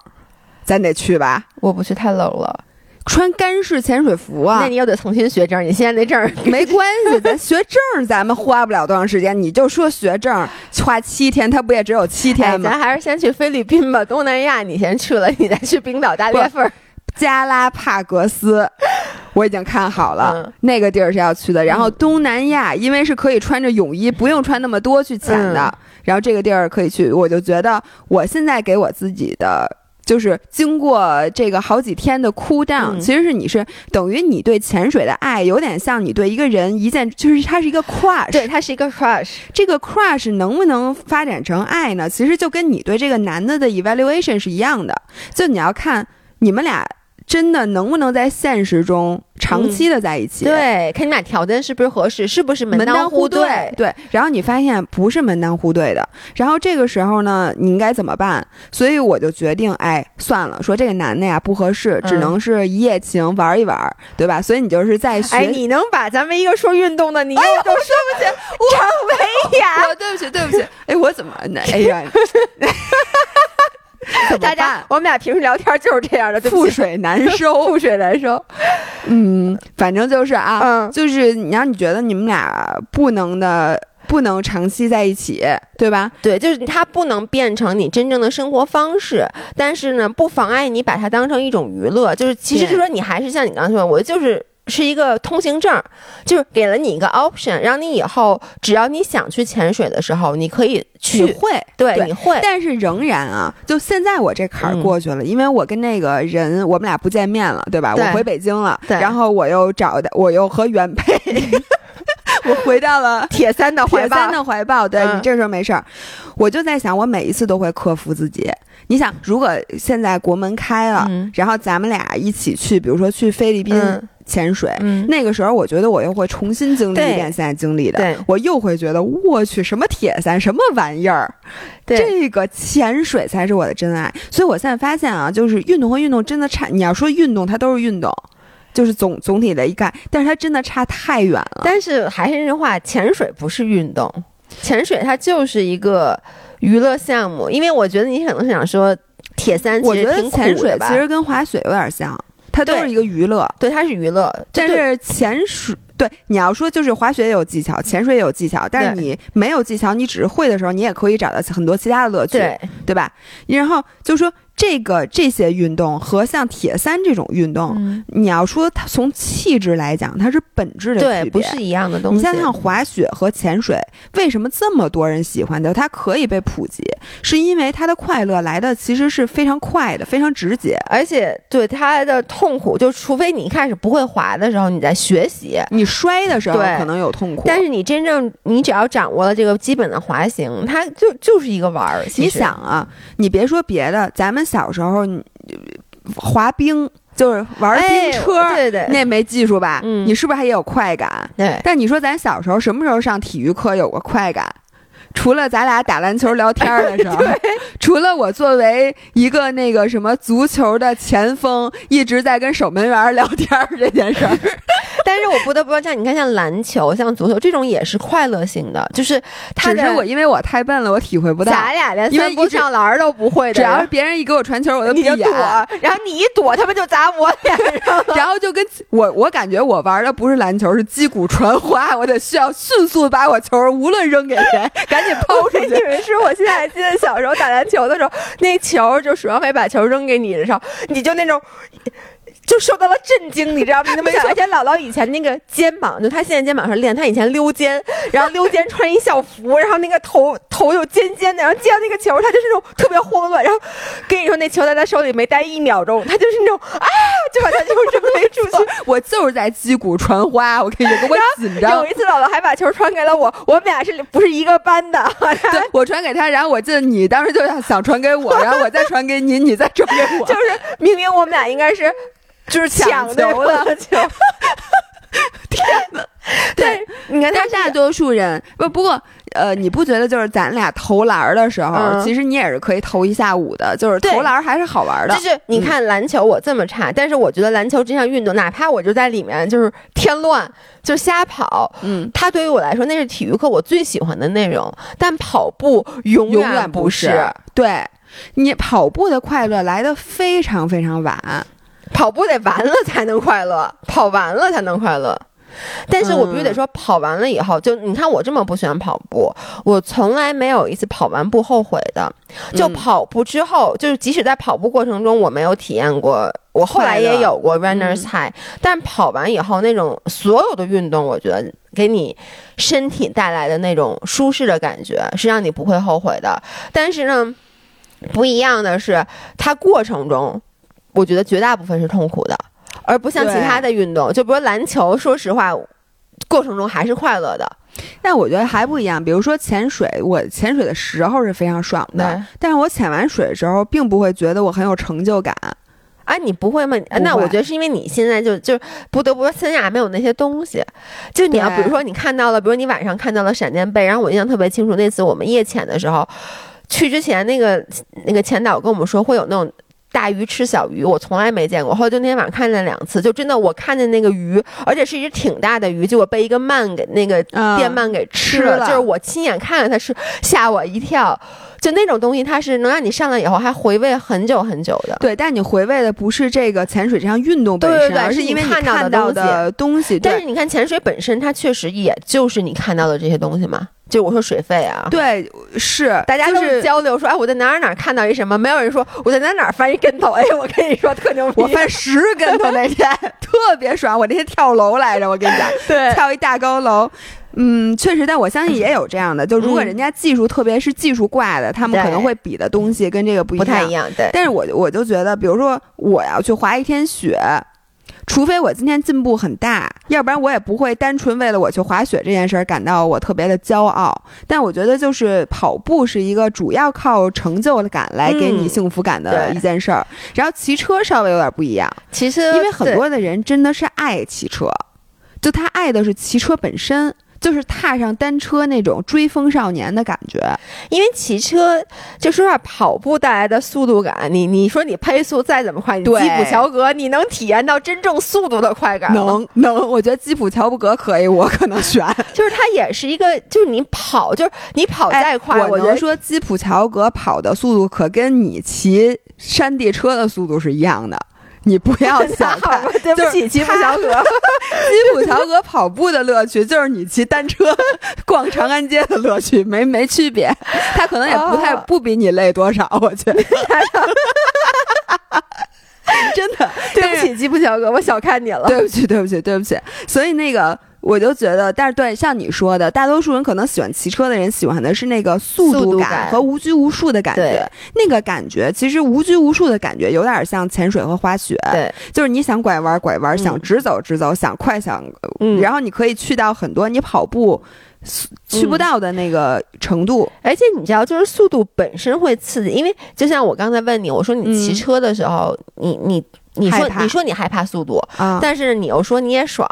Speaker 2: 咱得去吧？
Speaker 1: 我不去，太冷了。
Speaker 2: 穿干式潜水服啊？
Speaker 1: 那你又得重新学证。你现在那证
Speaker 2: 没关系，咱学证咱们花不了多长时间。你就说学证花七天，他不也只有七天
Speaker 1: 吗？咱还是先去菲律宾吧，东南亚你先去了，你再去冰岛大裂缝、
Speaker 2: 加拉帕戈斯，我已经看好了，那个地儿是要去的。然后东南亚，因为是可以穿着泳衣，不用穿那么多去潜的。然后这个地儿可以去，我就觉得我现在给我自己的。就是经过这个好几天的 cool down，其实是你是等于你对潜水的爱，有点像你对一个人一见，就是它是一个 crush，
Speaker 1: 对，它是一个 crush。
Speaker 2: 这个 crush 能不能发展成爱呢？其实就跟你对这个男的的 evaluation 是一样的，就你要看你们俩。真的能不能在现实中长期的在一起？
Speaker 1: 对，看你俩条件是不是合适，是不是
Speaker 2: 门
Speaker 1: 当户
Speaker 2: 对？对。然后你发现不是门当户对的，然后这个时候呢，你应该怎么办？所以我就决定，哎，算了，说这个男的呀不合适，只能是一夜情玩一玩，对吧？所以你就是在学。
Speaker 1: 哎，你能把咱们一个说运动的，你又说
Speaker 2: 不起，
Speaker 1: 张维雅，
Speaker 2: 我对不起，对不起。哎，我怎么？哎呀。
Speaker 1: 大家，我们俩平时聊天就是这样的，
Speaker 2: 覆水难 收，
Speaker 1: 覆水难收。
Speaker 2: 嗯，反正就是啊，就是你让你觉得你们俩不能的，不能长期在一起，对吧？
Speaker 1: 对，就是它不能变成你真正的生活方式，但是呢，不妨碍你把它当成一种娱乐。就是，其实就说你还是像你刚才说，我就是。是一个通行证，就是给了你一个 option，让你以后只要你想去潜水的时候，你可以去
Speaker 2: 会，
Speaker 1: 对，你会。
Speaker 2: 但是仍然啊，就现在我这坎儿过去了，因为我跟那个人我们俩不见面了，对吧？我回北京了，然后我又找的，我又和原配，我回到了
Speaker 1: 铁三的
Speaker 2: 铁三的怀抱。对你这时候没事儿，我就在想，我每一次都会克服自己。你想，如果现在国门开了，然后咱们俩一起去，比如说去菲律宾。潜水，那个时候我觉得我又会重新经历一遍现在经历的，我又会觉得我去什么铁三什么玩意儿，这个潜水才是我的真爱。所以我现在发现啊，就是运动和运动真的差。你要说运动，它都是运动，就是总总体的一概，但是它真的差太远了。
Speaker 1: 但是还是那句话，潜水不是运动，潜水它就是一个娱乐项目。因为我觉得你可能是想说铁三，
Speaker 2: 我觉得潜水其实跟滑雪有点像。它都是一个娱乐，
Speaker 1: 对，它是娱乐。
Speaker 2: 但是潜水，对，你要说就是滑雪也有技巧，潜水也有技巧，但是你没有技巧，你只是会的时候，你也可以找到很多其他的乐趣，
Speaker 1: 对，
Speaker 2: 对吧？然后就说。这个这些运动和像铁三这种运动，你要说它从气质来讲，它是本质的
Speaker 1: 区别，不是一样的东西。
Speaker 2: 你像像滑雪和潜水，为什么这么多人喜欢的？它可以被普及，是因为它的快乐来的其实是非常快的，非常直接，
Speaker 1: 而且对它的痛苦，就除非你一开始不会滑的时候，你在学习，
Speaker 2: 你摔的时候可能有痛苦，
Speaker 1: 但是你真正你只要掌握了这个基本的滑行，它就就是一个玩儿。
Speaker 2: 你想啊，你别说别的，咱们。小时候，你滑冰就是玩冰车，
Speaker 1: 对对，
Speaker 2: 那没技术吧？嗯，你是不是还也有快感？
Speaker 1: 对。
Speaker 2: 但你说咱小时候什么时候上体育课有过快感？除了咱俩打篮球聊天的时候，除了我作为一个那个什么足球的前锋，一直在跟守门员聊天这件事儿。
Speaker 1: 但是我不得不说，像你看，像篮球、像足球这种也是快乐性的，就是只
Speaker 2: 是我因为我太笨了，我体会不到。
Speaker 1: 咱俩连三步上篮都不会的，
Speaker 2: 只要是别人一给我传球，我就闭眼，
Speaker 1: 然后你一躲，他们就砸我脸上，
Speaker 2: 然后就跟我我感觉我玩的不是篮球，是击鼓传花，我得需要迅速把我球无论扔给谁，赶紧抛出去。
Speaker 1: 以为是我现在还记得小时候打篮球的时候，那球就鼠标会把球扔给你的时候，你就那种。就受到了震惊，你知道吗？你能想，而且姥姥以前那个肩膀，就她现在肩膀上练，她以前溜肩，然后溜肩穿一校服，然后那个头头又尖尖的，然后接到那个球，她就是那种特别慌乱。然后跟你说，那球在她手里没待一秒钟，她就是那种啊，就把她就是飞出去。
Speaker 2: 我就是在击鼓传花，我跟你说，我紧张。
Speaker 1: 有一次姥姥还把球传给了我，我们俩是不是一个班的？
Speaker 2: 对，我传给她，然后我记得你当时就想想传给我，然后我再传给你，你再传给我，
Speaker 1: 就是明明我们俩应该是。就是抢球的球，
Speaker 2: 天哪！对，你看他大多数人不不过，呃，你不觉得就是咱俩投篮的时候，其实你也是可以投一下午的，就是投篮还是好玩的。
Speaker 1: 就是你看篮球我这么差，但是我觉得篮球这项运动，哪怕我就在里面就是添乱，就瞎跑，
Speaker 2: 嗯，
Speaker 1: 它对于我来说那是体育课我最喜欢的内容。但跑步永
Speaker 2: 远
Speaker 1: 不
Speaker 2: 是，对你跑步的快乐来的非常非常晚。
Speaker 1: 跑步得完了才能快乐，跑完了才能快乐。但是我必须得说，跑完了以后，就你看我这么不喜欢跑步，我从来没有一次跑完不后悔的。就跑步之后，就是即使在跑步过程中我没有体验过，我后来也有过 runners high，但跑完以后那种所有的运动，我觉得给你身体带来的那种舒适的感觉，是让你不会后悔的。但是呢，不一样的是，它过程中。我觉得绝大部分是痛苦的，而不像其他的运动，就比如篮球，说实话，过程中还是快乐的。
Speaker 2: 但我觉得还不一样，比如说潜水，我潜水的时候是非常爽的，但是我潜完水的时候，并不会觉得我很有成就感。
Speaker 1: 啊，你不会吗？那我觉得是因为你现在就就不得不说，三亚没有那些东西。就你要比如说，你看到了，比如你晚上看到了闪电贝，然后我印象特别清楚，那次我们夜潜的时候，去之前那个那个潜导跟我们说会有那种。大鱼吃小鱼，我从来没见过。后来就那天晚上看见两次，就真的我看见那个鱼，而且是一只挺大的鱼，结果被一个鳗给那个电鳗给吃了。就是我亲眼看着它吃，吓我一跳。就那种东西，它是能让你上来以后还回味很久很久的。
Speaker 2: 对，但你回味的不是这个潜水这项运动本身，而是因为你看到的东西。
Speaker 1: 但是你看潜水本身，它确实也就是你看到的这些东西嘛。就我说水费啊，
Speaker 2: 对，是
Speaker 1: 大家都是交流说，哎，我在哪儿哪儿看到一什么，没有人说我在哪儿哪儿翻一跟头，哎，我跟你说特牛逼，
Speaker 2: 我翻十跟头那天。特别爽，我那天跳楼来着，我跟你讲，
Speaker 1: 对，
Speaker 2: 跳一大高楼，嗯，确实，但我相信也有这样的，就如果人家技术特别是技术挂的，他们可能会比的东西跟这个不
Speaker 1: 不太一样，对。
Speaker 2: 但是我我就觉得，比如说我要去滑一天雪。除非我今天进步很大，要不然我也不会单纯为了我去滑雪这件事儿感到我特别的骄傲。但我觉得就是跑步是一个主要靠成就感来给你幸福感的一件事儿。然后骑车稍微有点不一样，
Speaker 1: 其实
Speaker 2: 因为很多的人真的是爱骑车，就他爱的是骑车本身。就是踏上单车那种追风少年的感觉，
Speaker 1: 因为骑车就说话跑步带来的速度感，你你说你配速再怎么快，你基普乔格你能体验到真正速度的快感
Speaker 2: 吗？能能，我觉得基普乔格可以，我可能选。
Speaker 1: 就是它也是一个，就是你跑，就是你跑再快，
Speaker 2: 我能说基普乔格跑的速度可跟你骑山地车的速度是一样的。你不要 小看，
Speaker 1: 对不起，吉普乔格。
Speaker 2: 吉普乔格跑步的乐趣就是你骑单车逛长安街的乐趣，没没区别。他可能也不太不比你累多少，我觉得。真的，
Speaker 1: 对不起，吉普乔格，我小看你了。
Speaker 2: 对不起，对不起，对不起。所以那个。我就觉得，但是对像你说的，大多数人可能喜欢骑车的人喜欢的是那个速度感和无拘无束的感觉。那个感觉其实无拘无束的感觉有点像潜水和滑雪。
Speaker 1: 对，
Speaker 2: 就是你想拐弯拐弯，想直走直走，想快想，然后你可以去到很多你跑步去不到的那个程度。
Speaker 1: 而且你知道，就是速度本身会刺激，因为就像我刚才问你，我说你骑车的时候，你你你说你说你害怕速度啊，但是你又说你也爽。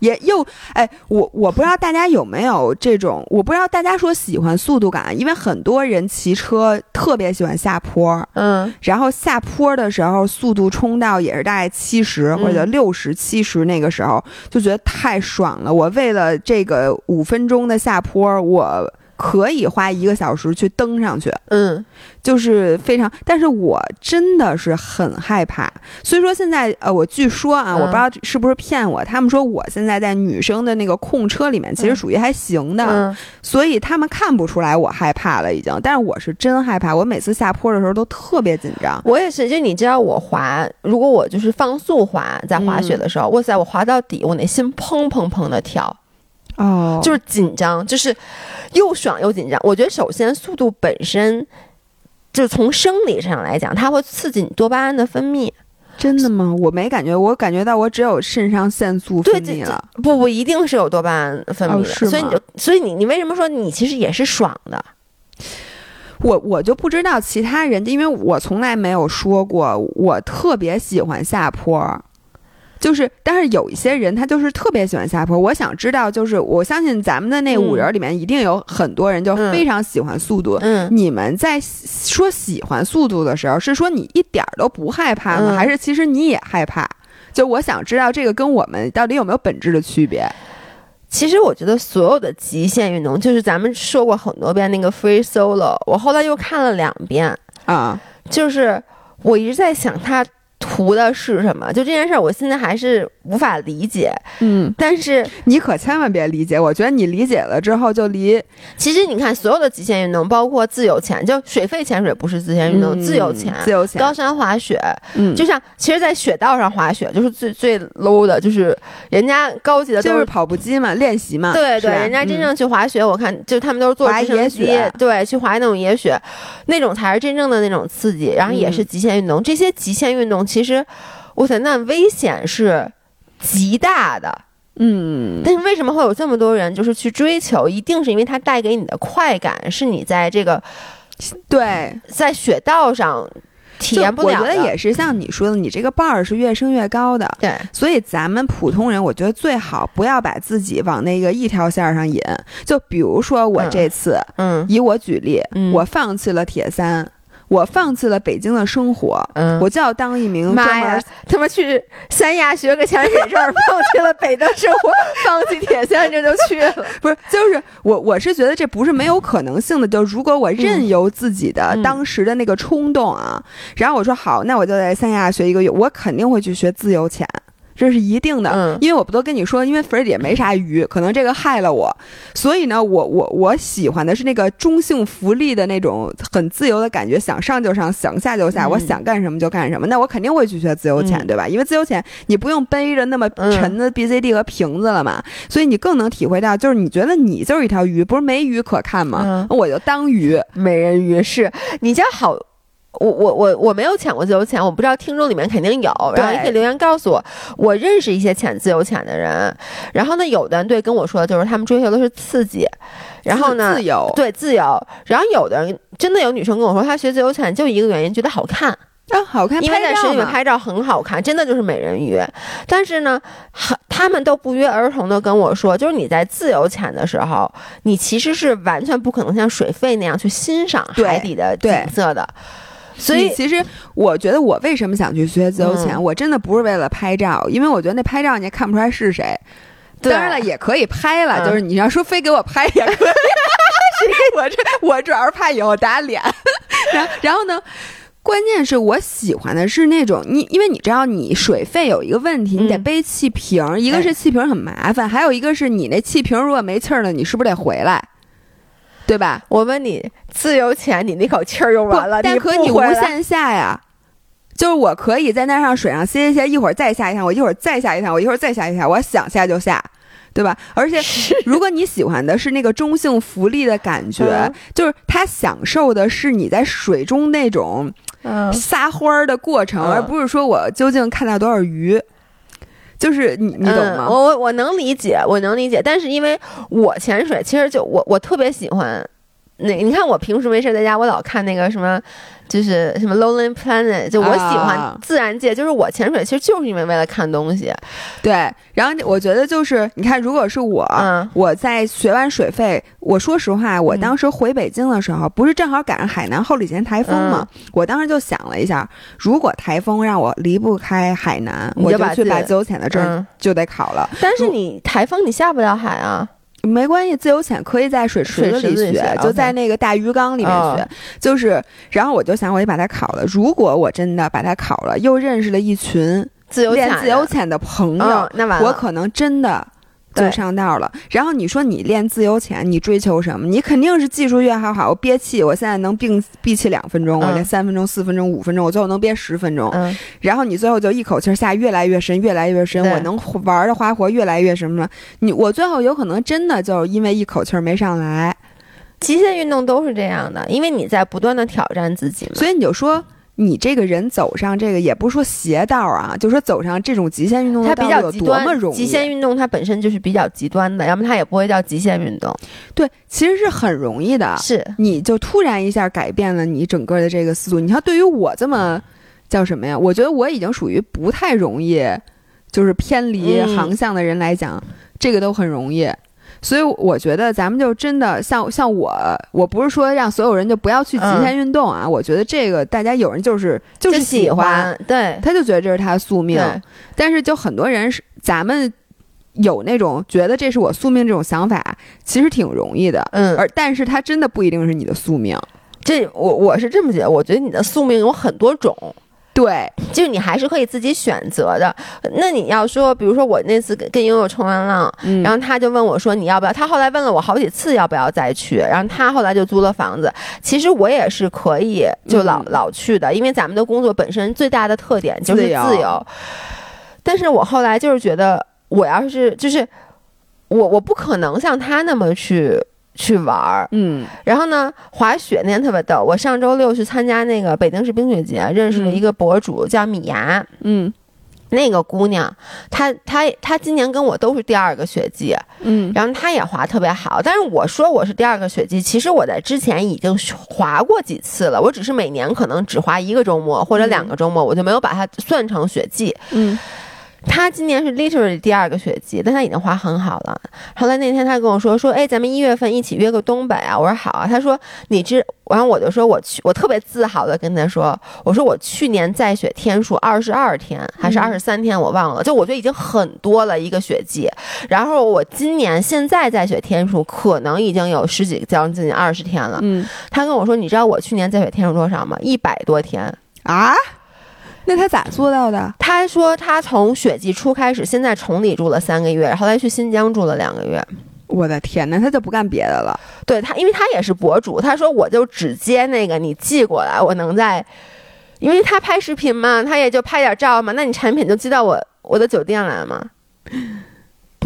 Speaker 2: 也又哎，我我不知道大家有没有这种，我不知道大家说喜欢速度感，因为很多人骑车特别喜欢下坡，
Speaker 1: 嗯，
Speaker 2: 然后下坡的时候速度冲到也是大概七十或者六十七十那个时候就觉得太爽了。我为了这个五分钟的下坡，我可以花一个小时去登上去，
Speaker 1: 嗯
Speaker 2: 就是非常。但是我真的是很害怕，所以说现在呃，我据说啊，
Speaker 1: 嗯
Speaker 2: 我不知道是不是骗我，他们说我现在在女生的那个控车里面，其实属于还行的，
Speaker 1: 嗯，
Speaker 2: 所以他们看不出来我害怕了已经。但是我是真害怕，我每次下坡的时候都特别紧张。
Speaker 1: 我也是，就你知道我滑，如果我就是放速滑，在滑雪的时候，哇塞，我滑到底，我那心砰砰砰的跳，
Speaker 2: 哦
Speaker 1: 就是紧张，就是又爽又紧张。我觉得首先速度本身。就从生理上来讲，它会刺激你多巴胺的分泌。
Speaker 2: 真的吗？我没感觉，我感觉到我只有肾上腺素分泌了。
Speaker 1: 不不一定是有多巴胺分泌的，
Speaker 2: 哦
Speaker 1: 所以你就所以你你为什么说你其实也是爽的？
Speaker 2: 我我就不知道其他人，因为我从来没有说过我特别喜欢下坡。就是，但是有一些人他就是特别喜欢下坡。我想知道，就是我相信咱们的那五人里面一定有很多人就
Speaker 1: 嗯
Speaker 2: 非常喜欢速度。
Speaker 1: 嗯，
Speaker 2: 你们在说喜欢速度的时候，是说你一点儿都不害怕吗？
Speaker 1: 嗯
Speaker 2: 还是其实你也害怕？就我想知道这个跟我们到底有没有本质的区别？
Speaker 1: 其实我觉得所有的极限运动，就是咱们说过很多遍那个 free solo，我后来又看了两遍，
Speaker 2: 啊，
Speaker 1: 就是我一直在想它图的是什么，就这件事儿，我现在还是无法理解。
Speaker 2: 嗯，
Speaker 1: 但是
Speaker 2: 你可千万别理解，我觉得你理解了之后就离
Speaker 1: 其实你看，所有的极限运动，包括自由潜，就水肺潜水不是极限运动，
Speaker 2: 嗯
Speaker 1: 自由潜。
Speaker 2: 自由潜，
Speaker 1: 高山滑雪，
Speaker 2: 嗯，
Speaker 1: 就像其实，在雪道上滑雪就是最最 low 的，就是人家高级的都
Speaker 2: 就是跑步机嘛，练习嘛，
Speaker 1: 对对，人家真
Speaker 2: 嗯
Speaker 1: 正去滑雪，我看就他们都是坐
Speaker 2: 滑
Speaker 1: 直升机对，去滑那种野雪，那种才是真正的那种刺激，然后也是
Speaker 2: 嗯
Speaker 1: 极限运动。这些极限运动其实，我操那危险是极大的，
Speaker 2: 嗯，
Speaker 1: 但是为什么会有这么多人就是去追求？一定是因为它带给你的快感是你在这个
Speaker 2: 对，
Speaker 1: 在雪道上体验不了
Speaker 2: 我觉得也是像你说的，你这个 bar 是越升越高的，
Speaker 1: 对，
Speaker 2: 所以咱们普通人，我觉得最好不要把自己往那个一条线上引。就比如说我这次，
Speaker 1: 嗯。
Speaker 2: 以我举例，
Speaker 1: 嗯。
Speaker 2: 我放弃了铁三，我放弃了北京的生活，
Speaker 1: 嗯，
Speaker 2: 我就要当一名
Speaker 1: 妈呀
Speaker 2: 专门。！
Speaker 1: 他们去三亚学个潜水证，放弃了北的生活，放弃铁三，这就去了。
Speaker 2: 不是，就是我，我是觉得这不是没有可能性的。就如果我任由自己的
Speaker 1: 嗯
Speaker 2: 当时的那个冲动啊，然后我说好，那我就在三亚学一个月，我肯定会去学自由潜。这是一定的，
Speaker 1: 嗯
Speaker 2: 因为我不都跟你说，因为粉儿底下没啥鱼，可能这个害了我，所以呢，我我我喜欢的是那个中性浮力的那种很自由的感觉，想上就上，想下就下，
Speaker 1: 嗯
Speaker 2: 我想干什么就干什么。那我肯定会去学自由潜，
Speaker 1: 嗯
Speaker 2: 对吧？因为自由潜你不用背着那么
Speaker 1: 嗯
Speaker 2: 沉的 BCD 和瓶子了嘛，所以你更能体会到，就是你觉得你就是一条鱼，不是没鱼可看吗？
Speaker 1: 嗯
Speaker 2: 我就当鱼。
Speaker 1: 美人鱼是你家好。我我我我没有潜过自由潜，我不知道听众里面肯定有，然后你可以留言告诉我。我认识一些潜自由潜的人，然后呢，有的人对跟我说的就是他们追求的是刺激，然后呢
Speaker 2: 自，由，
Speaker 1: 对自由，然后有的人真的有女生跟我说，她学自由潜就一个原因，觉得好看，
Speaker 2: 啊，好看，
Speaker 1: 因为在水里面拍照很好看，真的就是美人鱼。但是呢，很他们都不约而同的跟我说，就是你在自由潜的时候，你其实是完全不可能像水肺那样去欣赏海底的景色的。所以，
Speaker 2: 其实我觉得我为什么想去学自由潜，
Speaker 1: 嗯
Speaker 2: 我真的不是为了拍照，因为我觉得那拍照你也看不出来是谁。当然了，也可以拍了，
Speaker 1: 嗯
Speaker 2: 就是你要说非给我拍也可以。我这我主要是怕以后打脸。然后然后呢？关键是我喜欢的是那种你，因为你知道你水费有一个问题，你得
Speaker 1: 嗯
Speaker 2: 背气瓶儿，一个是气瓶儿很麻烦，还有一个是你那气瓶儿如果没气儿了，你是不是得回来？对吧？
Speaker 1: 我问你，自由潜你那口气儿用完了，
Speaker 2: 但
Speaker 1: 你
Speaker 2: 可你无限下呀。就是我可以在那上水上歇一歇，一会儿再下一趟，我一会儿再下一趟，我一会儿再下一趟，我想下就下，对吧？而且如果你喜欢的是那个中性浮力的感觉，
Speaker 1: 嗯
Speaker 2: 就是他享受的是你在水中那种
Speaker 1: 嗯
Speaker 2: 撒欢儿的过程，
Speaker 1: 嗯
Speaker 2: 而不是说我究竟看到多少鱼。就是你你懂吗？
Speaker 1: 嗯、我我我能理解，我能理解，但是因为我潜水，其实就我我特别喜欢那，你看我平时没事在家，我老看那个什么，就是什么 Lonely Planet，就我喜
Speaker 2: 啊
Speaker 1: 欢自然界，就是我潜水其实就是因为为了看东西，
Speaker 2: 对，然后我觉得就是你看，如果是我，
Speaker 1: 嗯
Speaker 2: 我在学完水费，我说实话，我
Speaker 1: 嗯
Speaker 2: 当时回北京的时候，不是正好赶上海南后几天台风吗？
Speaker 1: 嗯
Speaker 2: 我当时就想了一下，如果台风让我离不开海南，
Speaker 1: 你
Speaker 2: 我就去
Speaker 1: 把自
Speaker 2: 由潜的证
Speaker 1: 嗯，
Speaker 2: 就得考了。
Speaker 1: 但是你台风你下不了海啊，
Speaker 2: 没关系，自由潜可以在水池子里学，就在那个大鱼缸里面学。就是，然后我就想，我也把它考了。如果我真的把它考了，又认识了一群
Speaker 1: 自由
Speaker 2: 练自由潜的朋友，
Speaker 1: 那完
Speaker 2: 了，我可能真的。就上道了。然后你说你练自由潜，你追求什么？你肯定是技术越好好。我憋气，我现在能并闭气两分钟，我练三分钟、四分钟、五分钟，我最后能憋十分钟。然后你最后就一口气下越来越深，越来越深，我能玩的花活越来越什么？你我最后有可能真的就因为一口气没上来。
Speaker 1: 极限运动都是这样的，因为你在不断的挑战自己嘛。
Speaker 2: 所以你就说。你这个人走上这个也不是说邪道啊，就说走上这种极限运动的
Speaker 1: 道有
Speaker 2: 多么容易。
Speaker 1: 极限运动它本身就是比较极端的，要么它也不会叫极限运动。
Speaker 2: 对，其实是很容易的。
Speaker 1: 是，
Speaker 2: 你就突然一下改变了你整个的这个思路。你看对于我这么叫什么呀？我觉得我已经属于不太容易，就是偏离航向的人来讲，这个都很容易。所以我觉得咱们就真的像像我，我不是说让所有人就不要去极限运动啊。我觉得这个大家有人就是就是喜欢，
Speaker 1: 对，
Speaker 2: 他就觉得这是他的宿命。但是就很多人是咱们有那种觉得这是我宿命这种想法，其实挺容易的。
Speaker 1: 嗯，
Speaker 2: 而但是他真的不一定是你的宿命。
Speaker 1: 这我我是这么觉得，我觉得你的宿命有很多种。
Speaker 2: 对，
Speaker 1: 就是你还是可以自己选择的。那你要说，比如说我那次跟跟悠悠冲完浪，然后他就问我说你要不要？他后来问了我好几次要不要再去，然后他后来就租了房子。其实我也是可以就老老去的，因为咱们的工作本身最大的特点就是自由。但是我后来就是觉得，我要是就是我我不可能像他那么去。去玩儿，
Speaker 2: 嗯，
Speaker 1: 然后呢，滑雪那天特别逗。我上周六去参加那个北京市冰雪节，认识了一个博主叫米娅，
Speaker 2: 嗯，
Speaker 1: 那个姑娘，她她她今年跟我都是第二个雪季，
Speaker 2: 嗯，
Speaker 1: 然后她也滑特别好。但是我说我是第二个雪季，其实我在之前已经滑过几次了，我只是每年可能只滑一个周末或者两个周末，我就没有把它算成雪季，
Speaker 2: 嗯。
Speaker 1: 他今年是 literally 第二个雪季，但他已经滑很好了。后来那天他跟我说说，哎，咱们一月份一起约个东北啊。我说好啊。他说你知，然后我就说我去，我特别自豪的跟他说，我说我去年在雪天数二十二天还是二十三天，我忘了，就我觉得已经很多了一个雪季。然后我今年现在在雪天数可能已经有十几将近二十天了。
Speaker 2: 嗯，
Speaker 1: 他跟我说，你知道我去年在雪天数多少吗？一百多天
Speaker 2: 啊。那他咋做到的？
Speaker 1: 他说他从雪季初开始，先在崇礼住了三个月，后来去新疆住了两个月。
Speaker 2: 我的天呐，他就不干别的了？
Speaker 1: 对他，因为他也是博主，他说我就只接那个你寄过来，我能在，因为他拍视频嘛，他也就拍点照嘛，那你产品就寄到我我的酒店来嘛。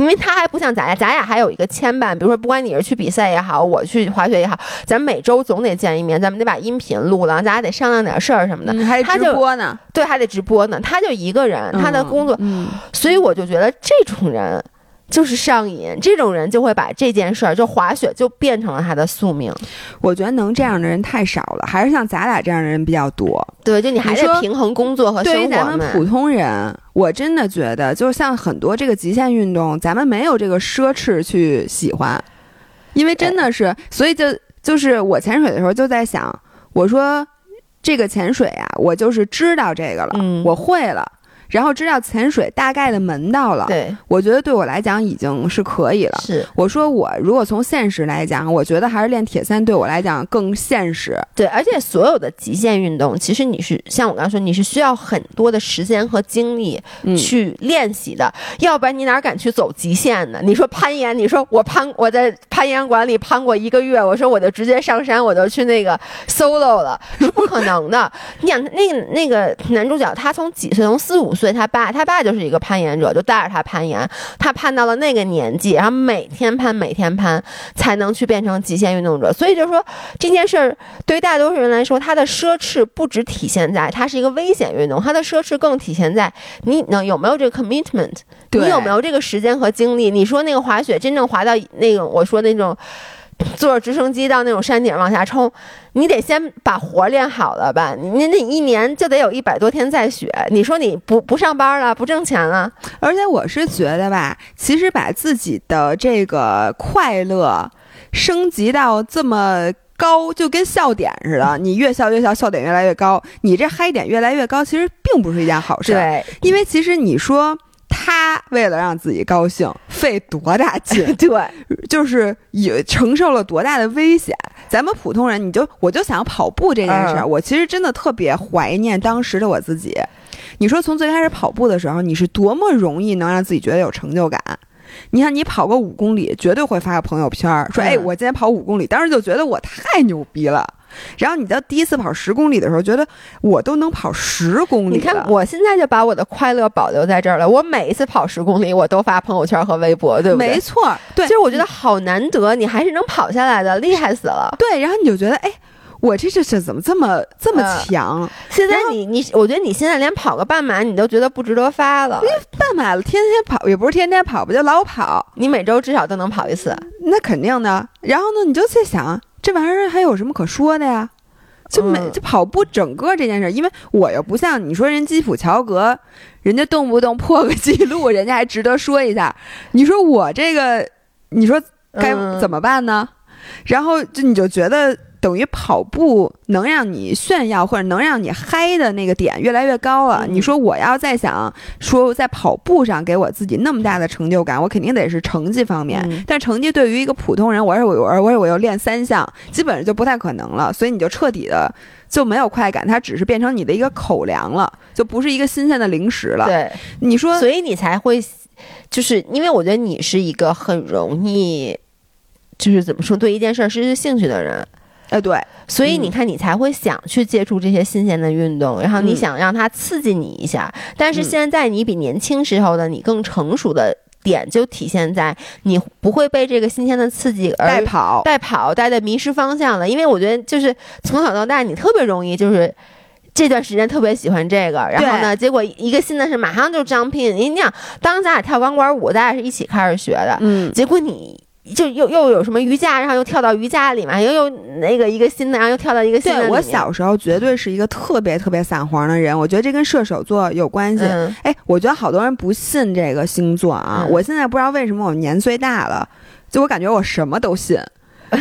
Speaker 1: 因为他还不像咱俩，咱俩还有一个牵绊，比如说，不管你是去比赛也好，我去滑雪也好，咱每周总得见一面，咱们得把音频录了，咱俩得商量点事儿什么的。
Speaker 2: 还得直播呢，
Speaker 1: 对，还得直播呢。他就一个人，他的工作，所以我就觉得这种人。就是上瘾，这种人就会把这件事儿，就滑雪就变成了他的宿命。
Speaker 2: 我觉得能这样的人太少了，还是像咱俩这样的人比较多。
Speaker 1: 对，就你还得平衡工作和生活。
Speaker 2: 对于咱们普通人，我真的觉得，就像很多这个极限运动，咱们没有这个奢侈去喜欢，因为真的是，所以就就是我潜水的时候就在想，我说这个潜水啊，我就是知道这个了，我会了。然后知道潜水大概的门道了，
Speaker 1: 对
Speaker 2: 我觉得对我来讲已经是可以了。
Speaker 1: 是
Speaker 2: 我说我如果从现实来讲，我觉得还是练铁三对我来讲更现实。
Speaker 1: 对，而且所有的极限运动，其实你是像我刚刚说，你是需要很多的时间和精力去练习的，要不然你哪敢去走极限呢？你说攀岩，你说我攀我在攀岩馆里攀过一个月，我说我就直接上山，我就去那个 solo 了，是不可能的。你想那个那个男主角，他从几岁？从四五。所所以他爸，他爸就是一个攀岩者，就带着他攀岩。他攀到了那个年纪，然后每天攀，每天攀，才能去变成极限运动者。所以就是说，这件事儿对于大多数人来说，它的奢侈不只体现在它是一个危险运动，它的奢侈更体现在你能有没有这个 commitment，你有没有这个时间和精力。你说那个滑雪真正滑到那个，我说那种。坐着直升机到那种山顶往下冲，你得先把活练好了吧？你那一年就得有一百多天在雪。你说你不不上班了，不挣钱了？
Speaker 2: 而且我是觉得吧，其实把自己的这个快乐升级到这么高，就跟笑点似的，你越笑越笑，笑点越来越高，你这嗨点越来越高，其实并不是一件好事。
Speaker 1: 对，
Speaker 2: 因为其实你说他为了让自己高兴。费多大劲，
Speaker 1: 对，
Speaker 2: 就是也承受了多大的危险。咱们普通人，你就我就想跑步这件事儿，
Speaker 1: 嗯
Speaker 2: 我其实真的特别怀念当时的我自己。你说从最开始跑步的时候，你是多么容易能让自己觉得有成就感？你看，你跑个五公里，绝对会发个朋友圈儿，说：“
Speaker 1: 嗯
Speaker 2: 哎，我今天跑五公里。”当时就觉得我太牛逼了。然后你到第一次跑十公里的时候，觉得我都能跑十公里
Speaker 1: 你看，我现在就把我的快乐保留在这儿了。我每一次跑十公里，我都发朋友圈和微博，对不对？
Speaker 2: 没错儿，对，
Speaker 1: 其实我觉得好难得，你还是能跑下来的，厉害死了。
Speaker 2: 对。然后你就觉得，哎，我这这这怎么这么这么
Speaker 1: 嗯
Speaker 2: 强？
Speaker 1: 现在你你，我觉得你现在连跑个半马你都觉得不值得发了。
Speaker 2: 半马了，天天跑也不是天天跑不，就老跑，
Speaker 1: 你每周至少都能跑一次。
Speaker 2: 那肯定的。然后呢，你就在想，这玩意儿还有什么可说的呀？就没
Speaker 1: 嗯
Speaker 2: 就跑步整个这件事儿，因为我又不像你说人基普乔格，人家动不动破个记录，人家还值得说一下。你说我这个，你说该
Speaker 1: 嗯
Speaker 2: 怎么办呢？然后就你就觉得等于跑步能让你炫耀或者能让你嗨的那个点越来越高了。
Speaker 1: 嗯
Speaker 2: 你说我要再想说在跑步上给我自己那么大的成就感，我肯定得是成绩方面。
Speaker 1: 嗯
Speaker 2: 但成绩对于一个普通人，我是我我我我又练三项，基本上就不太可能了。所以你就彻底的就没有快感，它只是变成你的一个口粮了，就不是一个新鲜的零食了。
Speaker 1: 对，
Speaker 2: 你说
Speaker 1: 所以你才会，就是因为我觉得你是一个很容易，就是怎么说对一件事儿失去兴趣的人，
Speaker 2: 哎，对，
Speaker 1: 所以你看你才会想去接触这些新鲜的运动，然后你
Speaker 2: 嗯
Speaker 1: 想让它刺激你一下。但是
Speaker 2: 嗯
Speaker 1: 现在你比年轻时候的你更成熟的点，就体现在你不会被这个新鲜的刺激而
Speaker 2: 带跑，
Speaker 1: 带跑，带的迷失方向了。因为我觉得就是从小到大，你特别容易就是。这段时间特别喜欢这个，然后呢，结果一个新的是马上就招聘。你想，当咱俩跳钢管舞，咱俩是一起开始学的，
Speaker 2: 嗯，
Speaker 1: 结果你就又又有什么瑜伽，然后又跳到瑜伽里面，又又那个一个新的，然后又跳到一个新的。
Speaker 2: 对我小时候绝对是一个特别特别散黄的人，我觉得这跟射手座有关系。
Speaker 1: 嗯
Speaker 2: 哎，我觉得好多人不信这个星座啊，
Speaker 1: 嗯
Speaker 2: 我现在不知道为什么我年岁大了，就我感觉我什么都信。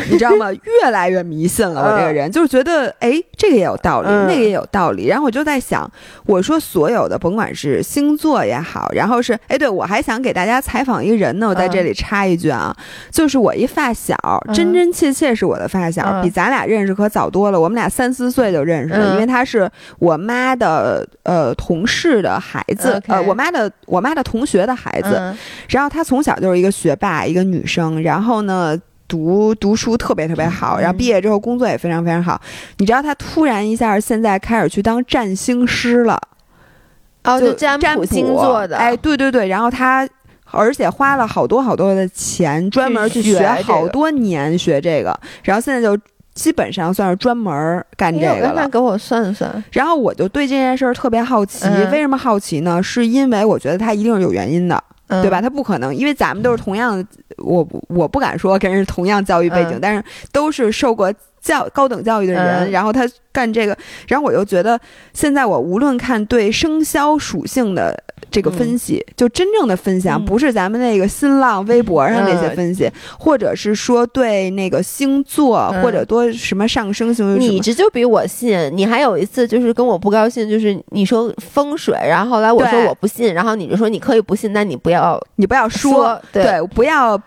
Speaker 2: 你知道吗？越来越迷信了，我这个人、就是觉得，哎，这个也有道理，
Speaker 1: 嗯
Speaker 2: 那个也有道理。然后我就在想，我说所有的，甭管是星座也好，然后是，哎，对我还想给大家采访一个人呢，我在这里插一句啊，就是我一发小，
Speaker 1: 嗯。
Speaker 2: 真真切切是我的发小，
Speaker 1: 嗯。
Speaker 2: 比咱俩认识可早多了，我们俩三四岁就认识了，
Speaker 1: 嗯
Speaker 2: 因为他是我妈的呃同事的孩子呃，我妈的我妈的同学的孩子，
Speaker 1: 嗯。
Speaker 2: 然后他从小就是一个学霸，一个女生，然后呢。读读书特别特别好，然后毕业之后工作也非常非常好。你知道他突然一下现在开始去当占星师了，
Speaker 1: 哦，
Speaker 2: 就
Speaker 1: 就占
Speaker 2: 占
Speaker 1: 卜星座的，
Speaker 2: 哎，对对对，然后他而且花了好多好多的钱，专门去学好多年学这个，然后现在就基本上算是专门干这个了。
Speaker 1: 给我算算，
Speaker 2: 然后我就对这件事儿特别好奇，
Speaker 1: 嗯
Speaker 2: 为什么好奇呢？是因为我觉得他一定是有原因的。
Speaker 1: 嗯
Speaker 2: 对吧？？他不可能，因为咱们都是同样，我我不敢说跟人同样教育背景，
Speaker 1: 嗯
Speaker 2: 但是都是受过教高等教育的人，
Speaker 1: 嗯
Speaker 2: 然后他干这个，然后我又觉得现在我无论看对生肖属性的这个分析，就真正的分享，
Speaker 1: 嗯
Speaker 2: 不是咱们那个新浪微博上那些
Speaker 1: 嗯
Speaker 2: 分析，或者是说对那个星座、
Speaker 1: 嗯
Speaker 2: 或者多什么上升星座
Speaker 1: 你
Speaker 2: 么。
Speaker 1: 这就比我信。你还有一次就是跟我不高兴，就是你说风水，然后后来我说我不信，然后你就说你可以不信，但你不要
Speaker 2: 你不要说，
Speaker 1: 对
Speaker 2: 对，不要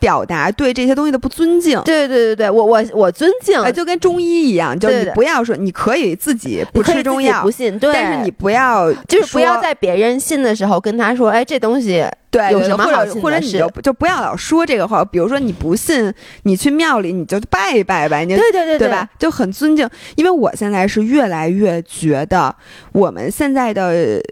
Speaker 2: 表达对这些东西的不尊敬。
Speaker 1: 对对对对，我我我尊敬，
Speaker 2: 哎，就跟中医一样，就你
Speaker 1: 对对
Speaker 2: 不要说，你可以自己不吃中药
Speaker 1: 不，信，对，
Speaker 2: 但是你不要
Speaker 1: 就是不要在别人信的时候跟他说，哎，这东西
Speaker 2: 对对
Speaker 1: 有什么
Speaker 2: 或
Speaker 1: 好
Speaker 2: 或者你就就不要老说这个话，比如说你不信，你去庙里你就拜一拜呗，你
Speaker 1: 对对对
Speaker 2: 对吧？？就很尊敬，因为我现在是越来越觉得我们现在的。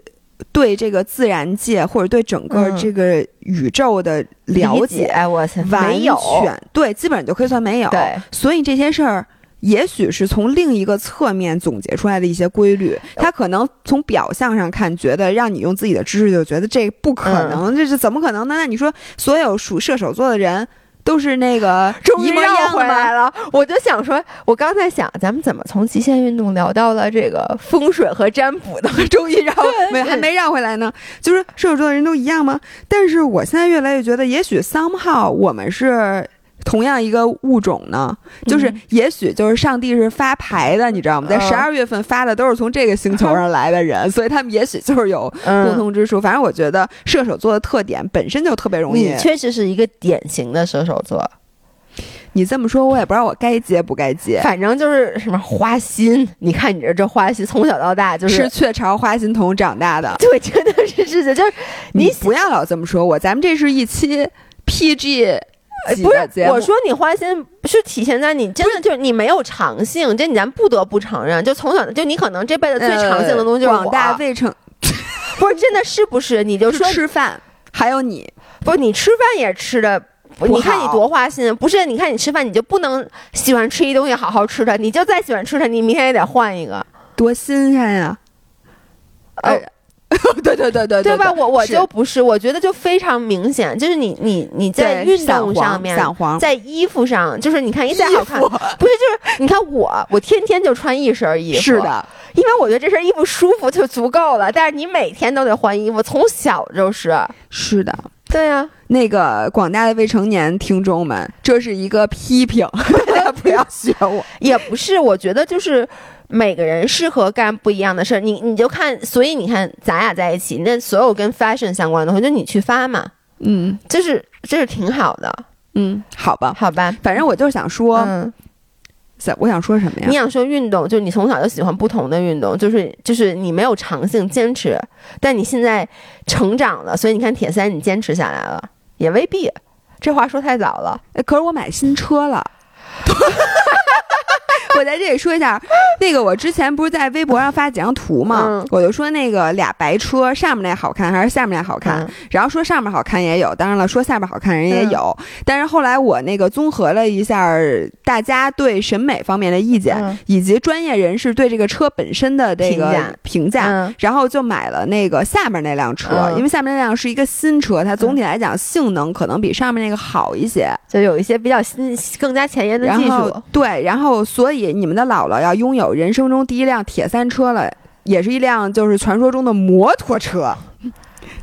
Speaker 2: 对这个自然界或者对整个
Speaker 1: 嗯
Speaker 2: 这个宇宙的了
Speaker 1: 理
Speaker 2: 解，完，全对，基本上就可以算没有。
Speaker 1: 对，
Speaker 2: 所以这些事儿。也许是从另一个侧面总结出来的一些规律，他可能从表象上看，觉得让你用自己的知识就觉得这不可
Speaker 1: 嗯
Speaker 2: 能，这是怎么可能呢？那你说所有属射手座的人都是那个
Speaker 1: 终于绕回？来了。我就想说，我刚才想，咱们怎么从极限运动聊到了这个风水和占卜的？
Speaker 2: 终于绕没还没绕回来呢。就是射手座的人都一样吗？但是我现在越来越觉得，也许 somehow 我们是同样一个物种呢？就是
Speaker 1: 嗯
Speaker 2: 也许就是上帝是发牌的，你知道吗？在
Speaker 1: 嗯
Speaker 2: 十二月份发的都是从这个星球上来的人，所以他们也许就是有共
Speaker 1: 嗯，
Speaker 2: 通之处。反正我觉得射手座的特点本身就特别容易
Speaker 1: 你。确实是一个典型的射手座，
Speaker 2: 你这么说，我也不知道我该接不该接。
Speaker 1: 反正就是什么花心，你看你这这花心，从小到大就是
Speaker 2: 是雀巢花心童长大的，
Speaker 1: 对，真的是是的，就是你
Speaker 2: 你不要老这么说我，咱们这是一期 PG 级
Speaker 1: 不是我说你花心是体现在你真的就是你没有长性，这你咱不得不承认，就从小就你可能这辈子最长性的东西就是
Speaker 2: 呃广大
Speaker 1: 我
Speaker 2: 未成
Speaker 1: 不是真的是不是？你就说
Speaker 2: 吃饭，还有你，
Speaker 1: 不是你吃饭也吃的。你看你多花心，不是？你看你吃饭，你就不能喜欢吃一东西好好吃它，你就再喜欢吃它，你明天也得换一个，
Speaker 2: 多新鲜呀！
Speaker 1: 呃
Speaker 2: 哎，对对对对
Speaker 1: 对吧？我我就不是，我觉得就非常明显，就是你你你在运动上面，
Speaker 2: 散黄，
Speaker 1: 在衣服上，就是你看一再好看，不是就是你看我，我天天就穿一身衣服，
Speaker 2: 是，的，
Speaker 1: 因为我觉得这身衣服舒服就足够了。但是你每天都得换衣服，从小就是，
Speaker 2: 是的。
Speaker 1: 对呀、
Speaker 2: 那个广大的未成年听众们，这是一个批评，大家不要学我。
Speaker 1: 也不是，我觉得就是每个人适合干不一样的事儿。你你就看，所以你看咱俩在一起，那所有跟 fashion 相关的东西，就你去发嘛，
Speaker 2: 嗯
Speaker 1: 这是这是挺好的，
Speaker 2: 嗯，好吧，
Speaker 1: 好吧？
Speaker 2: 反正我就是想说，
Speaker 1: 嗯，
Speaker 2: 想我想说什么呀
Speaker 1: 你？想说运动，就是你从小就喜欢不同的运动，就是就是你没有长性坚持，但你现在成长了，所以你看铁三你坚持下来了，也未必。这话说太早了，
Speaker 2: 哎 可是我买新车了。我在这里说一下，那个我之前不是在微博上发几张图嘛，
Speaker 1: 嗯。
Speaker 2: 我就说那个俩白车上面那好看还是下面那好看，
Speaker 1: 嗯。
Speaker 2: 然后说上面好看也有，当然了，说下面好看人也有，但是后来我那个综合了一下大家对审美方面的意见，
Speaker 1: 嗯。
Speaker 2: 以及专业人士对这个车本身的这个
Speaker 1: 评价。
Speaker 2: 评价，
Speaker 1: 嗯。
Speaker 2: 然后就买了那个下面那辆车，
Speaker 1: 嗯。
Speaker 2: 因为下面那辆是一个新车，它总体来讲性能可能比上面那个好一些。
Speaker 1: 就有一些比较新、更加前沿的技术。
Speaker 2: 对，然后所以你们的姥姥要拥有人生中第一辆铁三车了，也是一辆就是传说中的摩托车，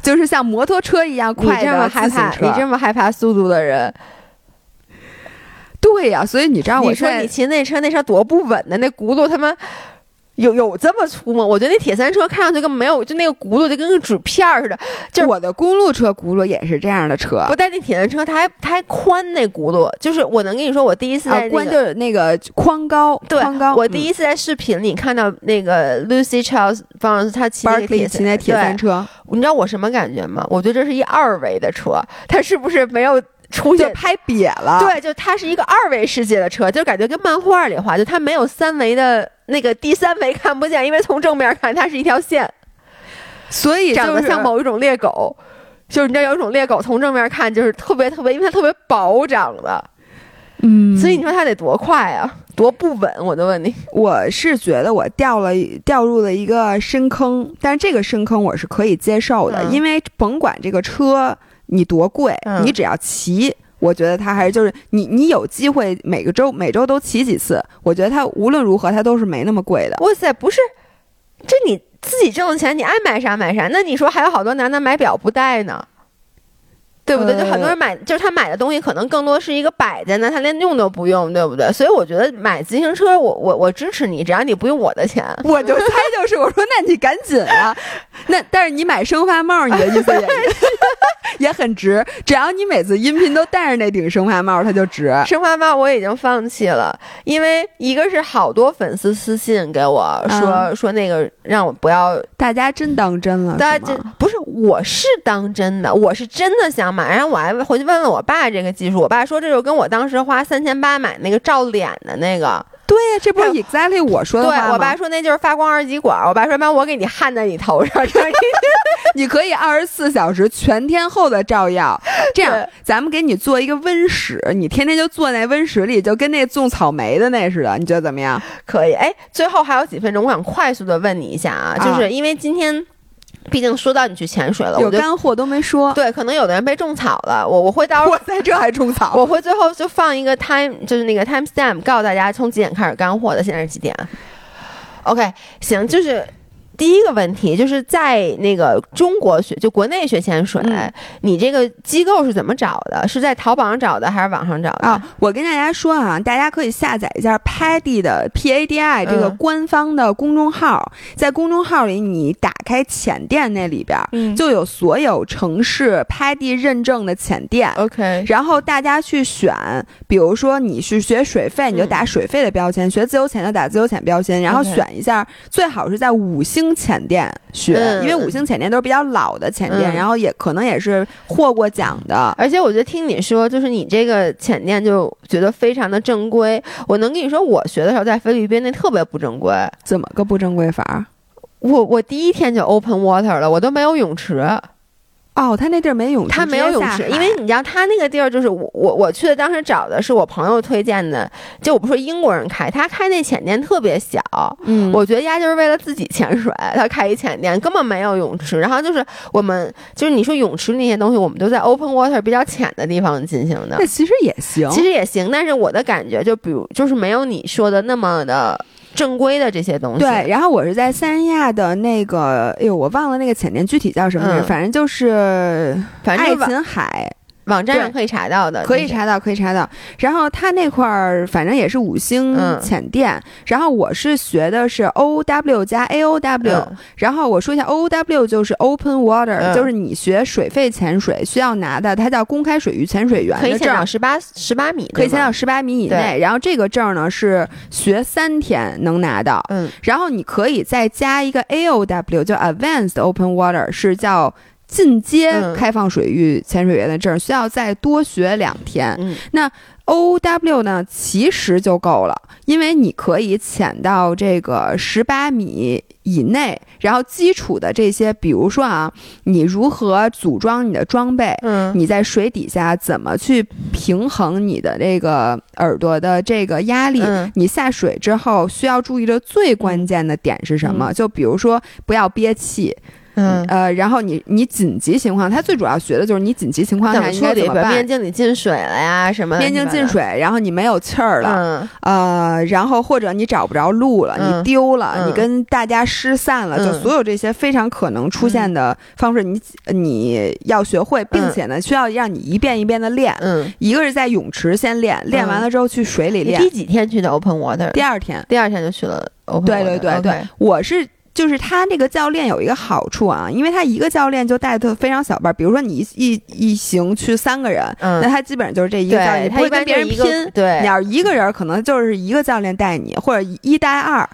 Speaker 2: 就是像摩托车一样
Speaker 1: 你这么
Speaker 2: 快的
Speaker 1: 害怕，
Speaker 2: 自行车。
Speaker 1: 你这么害怕速度的人，
Speaker 2: 对呀、所以你知道我
Speaker 1: 你说你骑那车，那车多不稳的，那轱辘他妈有有这么粗吗？我觉得那铁三车看上去根本没有，就那个轱辘就跟个纸片儿似的。就是
Speaker 2: 我的公路车轱辘也是这样的车
Speaker 1: 不，但那铁三车它还它还宽，那轱辘就是我能跟你说，我第一次在、
Speaker 2: 啊，
Speaker 1: 那
Speaker 2: 关
Speaker 1: 个
Speaker 2: 就是那个宽高，
Speaker 1: 对
Speaker 2: 宽高。
Speaker 1: 我第一次在视频里看到那个 Lucy Charles 方她骑那个
Speaker 2: Barkley
Speaker 1: 铁
Speaker 2: 骑那铁三
Speaker 1: 车，你知道我什么感觉吗？我觉得这是一二维的车，它是不是没有出现？
Speaker 2: 就拍瘪了。
Speaker 1: 对，就它是一个二维世界的车，就感觉跟漫画里画，就它没有三维的那个第三维看不见，因为从正面看它是一条线，
Speaker 2: 所以
Speaker 1: 长得像某一种猎狗。就是你知道有一种猎狗从正面看就是特别特别，因为它特别薄长的，
Speaker 2: 嗯，
Speaker 1: 所以你说它得多快啊，多不稳？我就问你，
Speaker 2: 我是觉得我掉了掉入了一个深坑，但是这个深坑我是可以接受的，
Speaker 1: 嗯
Speaker 2: 因为甭管这个车你多贵，
Speaker 1: 嗯
Speaker 2: 你只要骑。我觉得他还是就是你，你有机会每个周每周都骑几次，我觉得他无论如何他都是没那么贵的。
Speaker 1: 哇塞，不是，这你自己挣的钱，你爱买啥买啥。那你说还有好多男的买表不戴呢，对不对？就很多人买，就是他买的东西可能更多是一个摆在那，他连用都不用，对不对？所以我觉得买自行车，我我我支持你，只要你不用我的钱。
Speaker 2: 我就猜就是，我说那你赶紧啊，那但是你买生发帽，你的意思也 也很值，只要你每次音频都戴着那顶生发帽，它就值。
Speaker 1: 生发帽我已经放弃了，因为一个是好多粉丝私信给我说、说那个让我不要
Speaker 2: 大家真当真了，
Speaker 1: 大家
Speaker 2: 真
Speaker 1: 不是，我是当真的，我是真的想买。然后我还回去问问我爸这个技术，我爸说这就跟我当时花三千八买那个照脸的那个，
Speaker 2: 对呀，这不是 exactly 我说的话吗？
Speaker 1: 对我爸说那就是发光二极管。我爸说妈，我给你焊在你头上，你
Speaker 2: 你可以二十四小时全天候的照耀，这样咱们给你做一个温室，你天天就坐那温室里，就跟那种草莓的那似的，你觉得怎么样？
Speaker 1: 可以。哎，最后还有几分钟，我想快速的问你一下啊，
Speaker 2: 啊
Speaker 1: 就是因为今天毕竟说到你去潜水了，
Speaker 2: 有
Speaker 1: 我就
Speaker 2: 干货都没说，
Speaker 1: 对，可能有的人被种草了，我我会到时候
Speaker 2: 我在这还种草，
Speaker 1: 我会最后就放一个 time，就是那个 time stamp，告诉大家从几点开始干货的，现在是几点？OK，行，就是第一个问题就是在那个中国学，就国内学潜水，
Speaker 2: 嗯
Speaker 1: 你这个机构是怎么找的？是在淘宝上找的还是网上找的？
Speaker 2: 啊，我跟大家说啊，大家可以下载一下 PADI 的 P A D I 这个
Speaker 1: 嗯
Speaker 2: 官方的公众号，在公众号里你打开潜店那里边。
Speaker 1: 嗯
Speaker 2: 就有所有城市 PADI 认证的潜店
Speaker 1: ，OK，
Speaker 2: 然后大家去选，比如说你是学水费，你就打水费的标签；学自由潜就打自由潜标签，然后选一下，最好是在五星潜店学，
Speaker 1: 嗯
Speaker 2: 因为五星浅店都是比较老的浅店，
Speaker 1: 嗯
Speaker 2: 然后也可能也是获过奖的。
Speaker 1: 而且我觉得听你说，就是你这个浅店就觉得非常的正规。我能跟你说，我学的时候在菲律宾那特别不正规。
Speaker 2: 怎么个不正规法？
Speaker 1: 我我第一天就 open water 了，我都没有泳池，
Speaker 2: 哦，他那地儿没泳池，
Speaker 1: 他没有泳池，因为你知道他那个地儿就是我我我去的，当时找的是我朋友推荐的，就我不说英国人开，他开那浅店特别小，
Speaker 2: 嗯，
Speaker 1: 我觉得丫就是为了自己潜水，他开一浅店根本没有泳池，然后就是我们就是你说泳池那些东西，我们都在 open water 比较浅的地方进行的
Speaker 2: 那，其实也行。
Speaker 1: 其实也行，但是我的感觉就比如就是没有你说的那么的正规的这些东西，
Speaker 2: 对，然后我是在三亚的那个，哎呦，我忘了那个浅店具体叫什么名，
Speaker 1: 嗯。
Speaker 2: 反正就是爱
Speaker 1: 反正爱
Speaker 2: 琴海，对
Speaker 1: 网站上可以查到的，
Speaker 2: 可以查到，可以查到。然后他那块儿反正也是五星
Speaker 1: 嗯
Speaker 2: 潜店，然后我是学的是 O W 加 A O W，、
Speaker 1: 嗯。
Speaker 2: 然后我说一下 O W 就是 Open Water，、
Speaker 1: 嗯。
Speaker 2: 就是你学水肺潜水需要拿的，它叫公开水域潜水员
Speaker 1: 可以潜。到十八十八米，
Speaker 2: 可以潜到十八米以内，然后这个证呢是学三天能拿到，
Speaker 1: 嗯。
Speaker 2: 然后你可以再加一个 A O W，叫 Advanced Open Water，是叫进阶
Speaker 1: 嗯
Speaker 2: 开放水域潜水员的证，需要再多学两天。
Speaker 1: 嗯
Speaker 2: O W 呢，其实就够了，因为你可以潜到这个十八米以内，然后基础的这些，比如说啊，你如何组装你的装备，
Speaker 1: 嗯
Speaker 2: 你在水底下怎么去平衡你的这个耳朵的这个压力？
Speaker 1: 嗯
Speaker 2: 你下水之后需要注意的最关键的点是什么？就比如说不要憋气，
Speaker 1: 嗯。
Speaker 2: 呃，然后你你紧急情况，他最主要学的就是你紧急情况
Speaker 1: 怎
Speaker 2: 下应？该怎么办
Speaker 1: 面。镜里进水了呀，什么
Speaker 2: 面镜进水，然后你没有气儿了，
Speaker 1: 嗯
Speaker 2: 呃，然后或者你找不着路了，
Speaker 1: 嗯
Speaker 2: 你丢了，
Speaker 1: 嗯
Speaker 2: 你跟大家失散了，就
Speaker 1: 嗯
Speaker 2: 所有这些非常可能出现的方式，你你要学会，并且呢，需要让你一遍一遍的练。
Speaker 1: 嗯。
Speaker 2: 一个是在泳池先练，练完了之后去水里练。
Speaker 1: 第几天去的 Open Water？
Speaker 2: 第二天，
Speaker 1: 第二天就去了 Open
Speaker 2: 对
Speaker 1: Water。
Speaker 2: 对对对我是。就是他这个教练有一个好处啊，因为他一个教练就带的非常小班儿，比如说你一一一行去三个人，
Speaker 1: 嗯
Speaker 2: 那他基本上就是这一个教练，
Speaker 1: 他
Speaker 2: 不会跟别人拼。
Speaker 1: 对
Speaker 2: 你要是一个人，可能就是一个教练带你，或者一带二，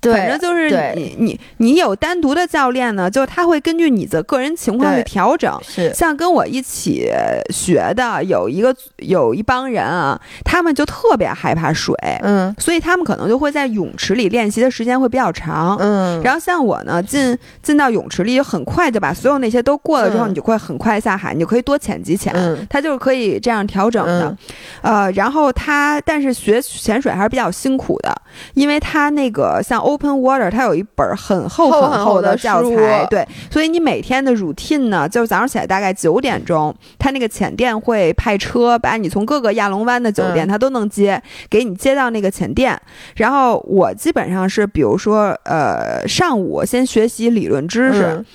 Speaker 1: 对，
Speaker 2: 反正就是你你你有单独的教练呢，就他会根据你的个人情况去调整。
Speaker 1: 是
Speaker 2: 像跟我一起学的有一个有一帮人啊，他们就特别害怕水，
Speaker 1: 嗯
Speaker 2: 所以他们可能就会在泳池里练习的时间会比较长。
Speaker 1: 嗯，
Speaker 2: 然后像我呢，进进到泳池里，就很快就把所有那些都过了之后，
Speaker 1: 嗯
Speaker 2: 你就会很快下海，你就可以多潜几潜。
Speaker 1: 嗯
Speaker 2: 它就是可以这样调整的，呃，然后他但是学潜水还是比较辛苦的，因为他那个像 Open Water，它有一本很厚
Speaker 1: 厚
Speaker 2: 很厚
Speaker 1: 的
Speaker 2: 教
Speaker 1: 书
Speaker 2: 材，对，所以你每天的 routine 呢，就是早上起来大概九点钟，它那个浅店会派车把你从各个亚龙湾的酒店，
Speaker 1: 嗯
Speaker 2: 它都能接，给你接到那个浅店。然后我基本上是，比如说，呃，上午先学习理论知识。
Speaker 1: 嗯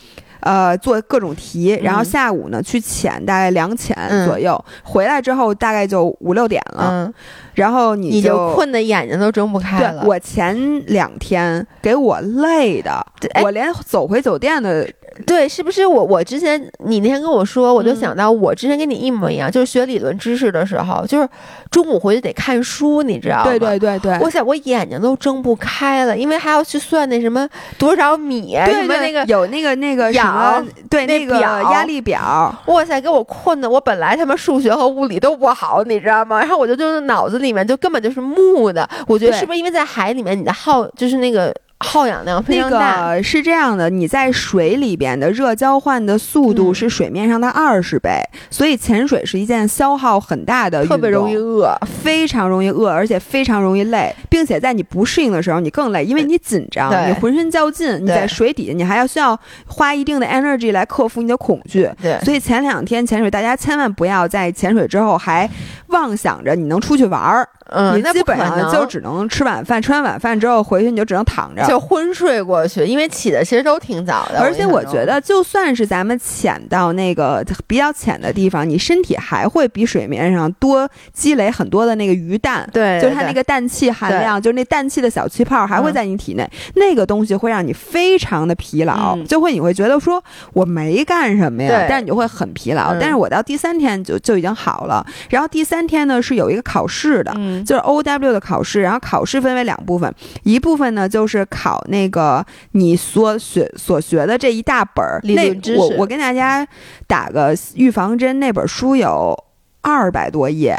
Speaker 2: 呃，做各种题，然后
Speaker 1: 嗯
Speaker 2: 下午呢去潜，大概两潜
Speaker 1: 嗯
Speaker 2: 左右，回来之后大概就五六点了，
Speaker 1: 嗯，
Speaker 2: 然后
Speaker 1: 你
Speaker 2: 就
Speaker 1: 就困的眼睛都睁不开了。
Speaker 2: 我前两天给我累的我连走回酒店的，
Speaker 1: 对，是不是我我之前你那天跟我说，我就
Speaker 2: 嗯
Speaker 1: 想到我之前跟你一模一样，就是学理论知识的时候，就是中午回去得看书，你知道吗？
Speaker 2: 对对对对，
Speaker 1: 哇塞，我眼睛都睁不开了，因为还要去算那什么多少米，什么那个，
Speaker 2: 有那个那个什么，对
Speaker 1: 那
Speaker 2: 那个
Speaker 1: 表
Speaker 2: 压力表，
Speaker 1: 哇塞，给我困的，我本来他妈数学和物理都不好，你知道吗？然后我就就是脑子里面就根本就是木的。我觉得是不是因为在海里面，你的耗就是那个耗氧量非常大？
Speaker 2: 个是这样的，你在水里边的热交换的速度
Speaker 1: 嗯。
Speaker 2: 是水面上的二十倍，所以潜水是一件消耗很大的运动，
Speaker 1: 特别容易饿。
Speaker 2: 非常容易饿，而且非常容易累，并且在你不适应的时候，你更累，因为你紧张，
Speaker 1: 对。
Speaker 2: 你浑身较劲，你在水底下，你还要需要花一定的 energy 来克服你的恐惧。
Speaker 1: 对，
Speaker 2: 所以前两天潜水，大家千万不要在潜水之后还妄想着你能出去玩儿，
Speaker 1: 嗯，
Speaker 2: 你基本上就只能吃晚饭，吃完晚饭之后回去你就只能躺着。
Speaker 1: 就昏睡过去，因为起的其实都挺早的。
Speaker 2: 而且我觉得，就算是咱们潜到那个比较浅的地方，你身体还会比水面上多积累很多的那个鱼蛋。
Speaker 1: 对，
Speaker 2: 就是它那个氮气含量，就是那氮气的小气泡还会
Speaker 1: 嗯
Speaker 2: 在你体内，那个东西会让你非常的疲劳，
Speaker 1: 嗯
Speaker 2: 就会你会觉得说我没干什么呀
Speaker 1: 对，
Speaker 2: 但是你就会很疲劳。
Speaker 1: 嗯
Speaker 2: 但是我到第三天就就已经好了，然后第三天呢是有一个考试的，
Speaker 1: 嗯
Speaker 2: 就是 O W 的考试，然后考试分为两部分，一部分呢就是考那个你所学所学的这一大本儿，
Speaker 1: 理
Speaker 2: 那
Speaker 1: 论知识
Speaker 2: 我我跟大家打个预防针，那本书有二百多页。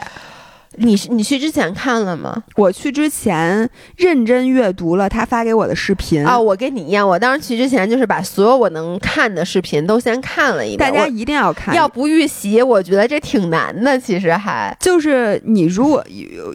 Speaker 1: 你是你去之前看了吗？
Speaker 2: 我去之前认真阅读了他发给我的视频
Speaker 1: 啊，我跟你一样，我当时去之前就是把所有我能看的视频都先看了一遍。
Speaker 2: 大家一定要看。
Speaker 1: 要不预习，我觉得这挺难的，其实还。
Speaker 2: 就是你如果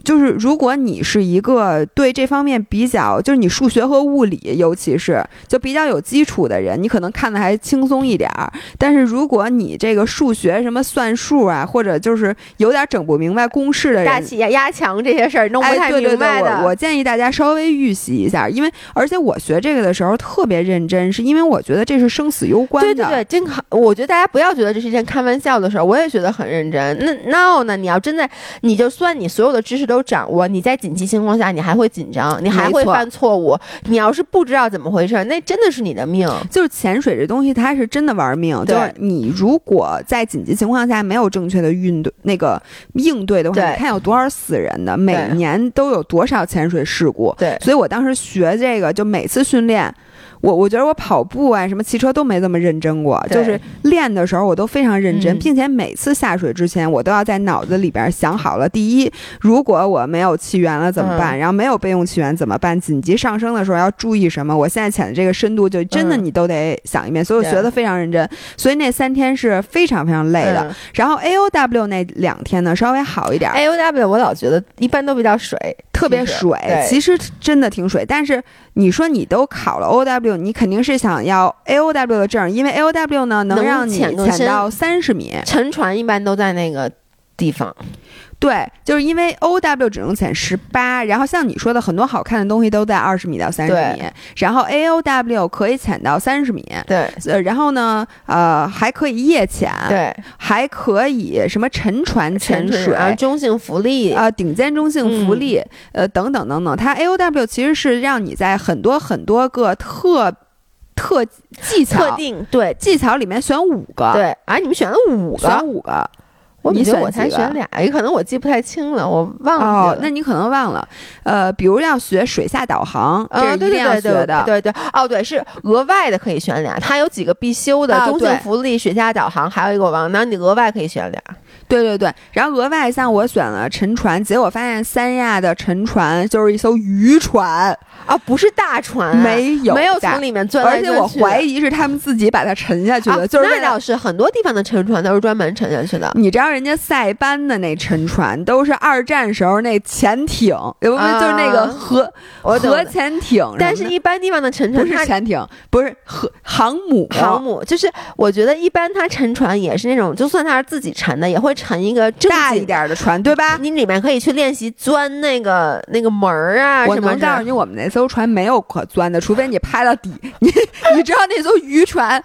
Speaker 2: 就是如果你是一个对这方面比较，就是你数学和物理，尤其是就比较有基础的人，你可能看的还轻松一点儿。但是如果你这个数学什么算数啊，或者就是有点整不明白公式的人，
Speaker 1: 大气压压强这些事儿弄不
Speaker 2: 哎，
Speaker 1: 太
Speaker 2: 对对对，
Speaker 1: 明白的。
Speaker 2: 我我建议大家稍微预习一下，因为而且我学这个的时候特别认真，是因为我觉得这是生死攸关的。
Speaker 1: 对对对，真好。我觉得大家不要觉得这是一件开玩笑的事儿，我也觉得很认真。那 no 呢？你要真的，你就算你所有的知识都掌握，你在紧急情况下，你还会紧张，你还会犯错误。你要是不知道怎么回事，那真的是你的命。
Speaker 2: 就是潜水这东西，它是真的玩命。就
Speaker 1: 对
Speaker 2: 是你如果在紧急情况下没有正确的运对那个应对的话，
Speaker 1: 对
Speaker 2: 你看有多少死人的，每年都有多少潜水事故。
Speaker 1: 对
Speaker 2: 所以我当时学这个，就每次训练。我我觉得我跑步啊，什么骑车都没这么认真过。就是练的时候，我都非常认真，
Speaker 1: 嗯
Speaker 2: 并且每次下水之前，我都要在脑子里边想好了：第一，如果我没有气源了怎么办？
Speaker 1: 嗯
Speaker 2: 然后没有备用气源怎么办？紧急上升的时候要注意什么？我现在潜的这个深度，就真的
Speaker 1: 嗯
Speaker 2: 你都得想一遍。所以我学的非常认真，所以那三天是非常非常累的。
Speaker 1: 嗯
Speaker 2: 然后 A O W 那两天呢，稍微好一点。
Speaker 1: A O W 我老觉得一般都比较水，
Speaker 2: 特别水，其实真的挺水。但是你说你都考了 O W，你肯定是想要 A O W 的证，因为 A O W 呢
Speaker 1: 能
Speaker 2: 让你
Speaker 1: 潜
Speaker 2: 到三十米。
Speaker 1: 沉船一般都在那个地方。
Speaker 2: 对，就是因为 O W 只能潜十八，然后像你说的很多好看的东西都在二十米到三十米，然后 A O W 可以潜到三十米。
Speaker 1: 对。
Speaker 2: 呃，然后呢，呃，还可以夜潜，，
Speaker 1: 对，
Speaker 2: 还可以什么沉船潜水，
Speaker 1: 啊，中性浮力。
Speaker 2: 啊，顶尖中性浮
Speaker 1: 嗯。
Speaker 2: 力，呃，等等等等，它 A O W 其实是让你在很多很多个特特技巧
Speaker 1: 特定对。
Speaker 2: 技巧里面选五个，，
Speaker 1: 对，啊，你们选了五个。
Speaker 2: 选
Speaker 1: 个，
Speaker 2: 五个。
Speaker 1: 我
Speaker 2: 你选
Speaker 1: 觉得我才选俩，也可能我记不太清了，我忘记了。，
Speaker 2: 哦那你可能忘了，呃，比如要学水下导航，这
Speaker 1: 啊，
Speaker 2: 是一定要
Speaker 1: 对对对
Speaker 2: 学的。
Speaker 1: 对对对，哦对，是额外的可以选俩，它有几个必修的，
Speaker 2: 啊
Speaker 1: 中性
Speaker 2: 对
Speaker 1: 浮力、水下导航，还有一个我忘了，那你额外可以选俩。
Speaker 2: 对对对，然后额外像我选了沉船，结果发现三亚的沉船就是一艘渔船，
Speaker 1: 啊，不是大船啊，
Speaker 2: 没有
Speaker 1: 没有从里面钻来
Speaker 2: 而且我怀疑是他们自己把它沉下去的，就是那
Speaker 1: 倒是很多地方的沉船都是专门沉下去的。
Speaker 2: 你知道人家塞班的那沉船都是二战时候那潜艇，有没有？就是那个
Speaker 1: 啊
Speaker 2: 核核潜艇
Speaker 1: 但是，一般地方的沉
Speaker 2: 不
Speaker 1: 船不
Speaker 2: 是潜艇，不是核航母，
Speaker 1: 航母就是，我觉得一般它沉船也是那种，就算它是自己沉的，也会沉一个
Speaker 2: 大一
Speaker 1: 经
Speaker 2: 点的船，对吧？
Speaker 1: 你里面可以去练习钻那个那个门儿啊
Speaker 2: 我
Speaker 1: 什么的。
Speaker 2: 能告诉你，我们那艘船没有可钻的，除非你拍到底。你你知道那艘渔船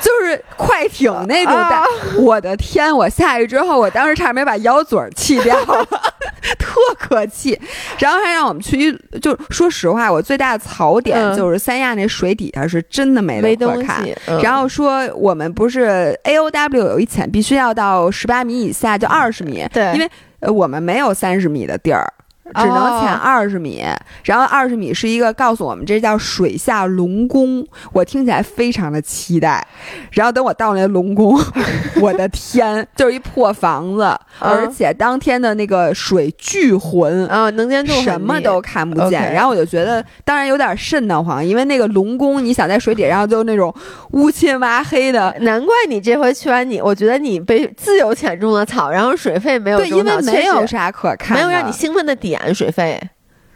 Speaker 2: 就是快艇那种大，
Speaker 1: 啊
Speaker 2: 我的天！我下去之后，我当时差点没把腰嘴儿气掉了，特可气。然后还让我们去一，就说实话，我最大的槽点
Speaker 1: 嗯
Speaker 2: 就是三亚那水底下是真的没
Speaker 1: 没东。西，嗯
Speaker 2: 然后说我们不是 A O W 有一潜必须要到十八米以下，就二十米，
Speaker 1: 对
Speaker 2: 因为呃我们没有三十米的地儿。只能潜
Speaker 1: 哦
Speaker 2: 二十米，然后二十米是一个告诉我们这叫水下龙宫，我听起来非常的期待。然后等我到那龙宫，我的天，就是一破房子，
Speaker 1: 嗯
Speaker 2: 而且当天的那个水巨浑，
Speaker 1: 啊，能见度
Speaker 2: 什么都看不见。然后我就觉得，当然有点瘆得慌，因为那个龙宫，你想在水底，然后就那种乌漆麻黑的。
Speaker 1: 难怪你这回去完你，我觉得你被自由潜中了草，然后水费没有
Speaker 2: 对，因，为没有啥可看，
Speaker 1: 没有让你兴奋的点，水费。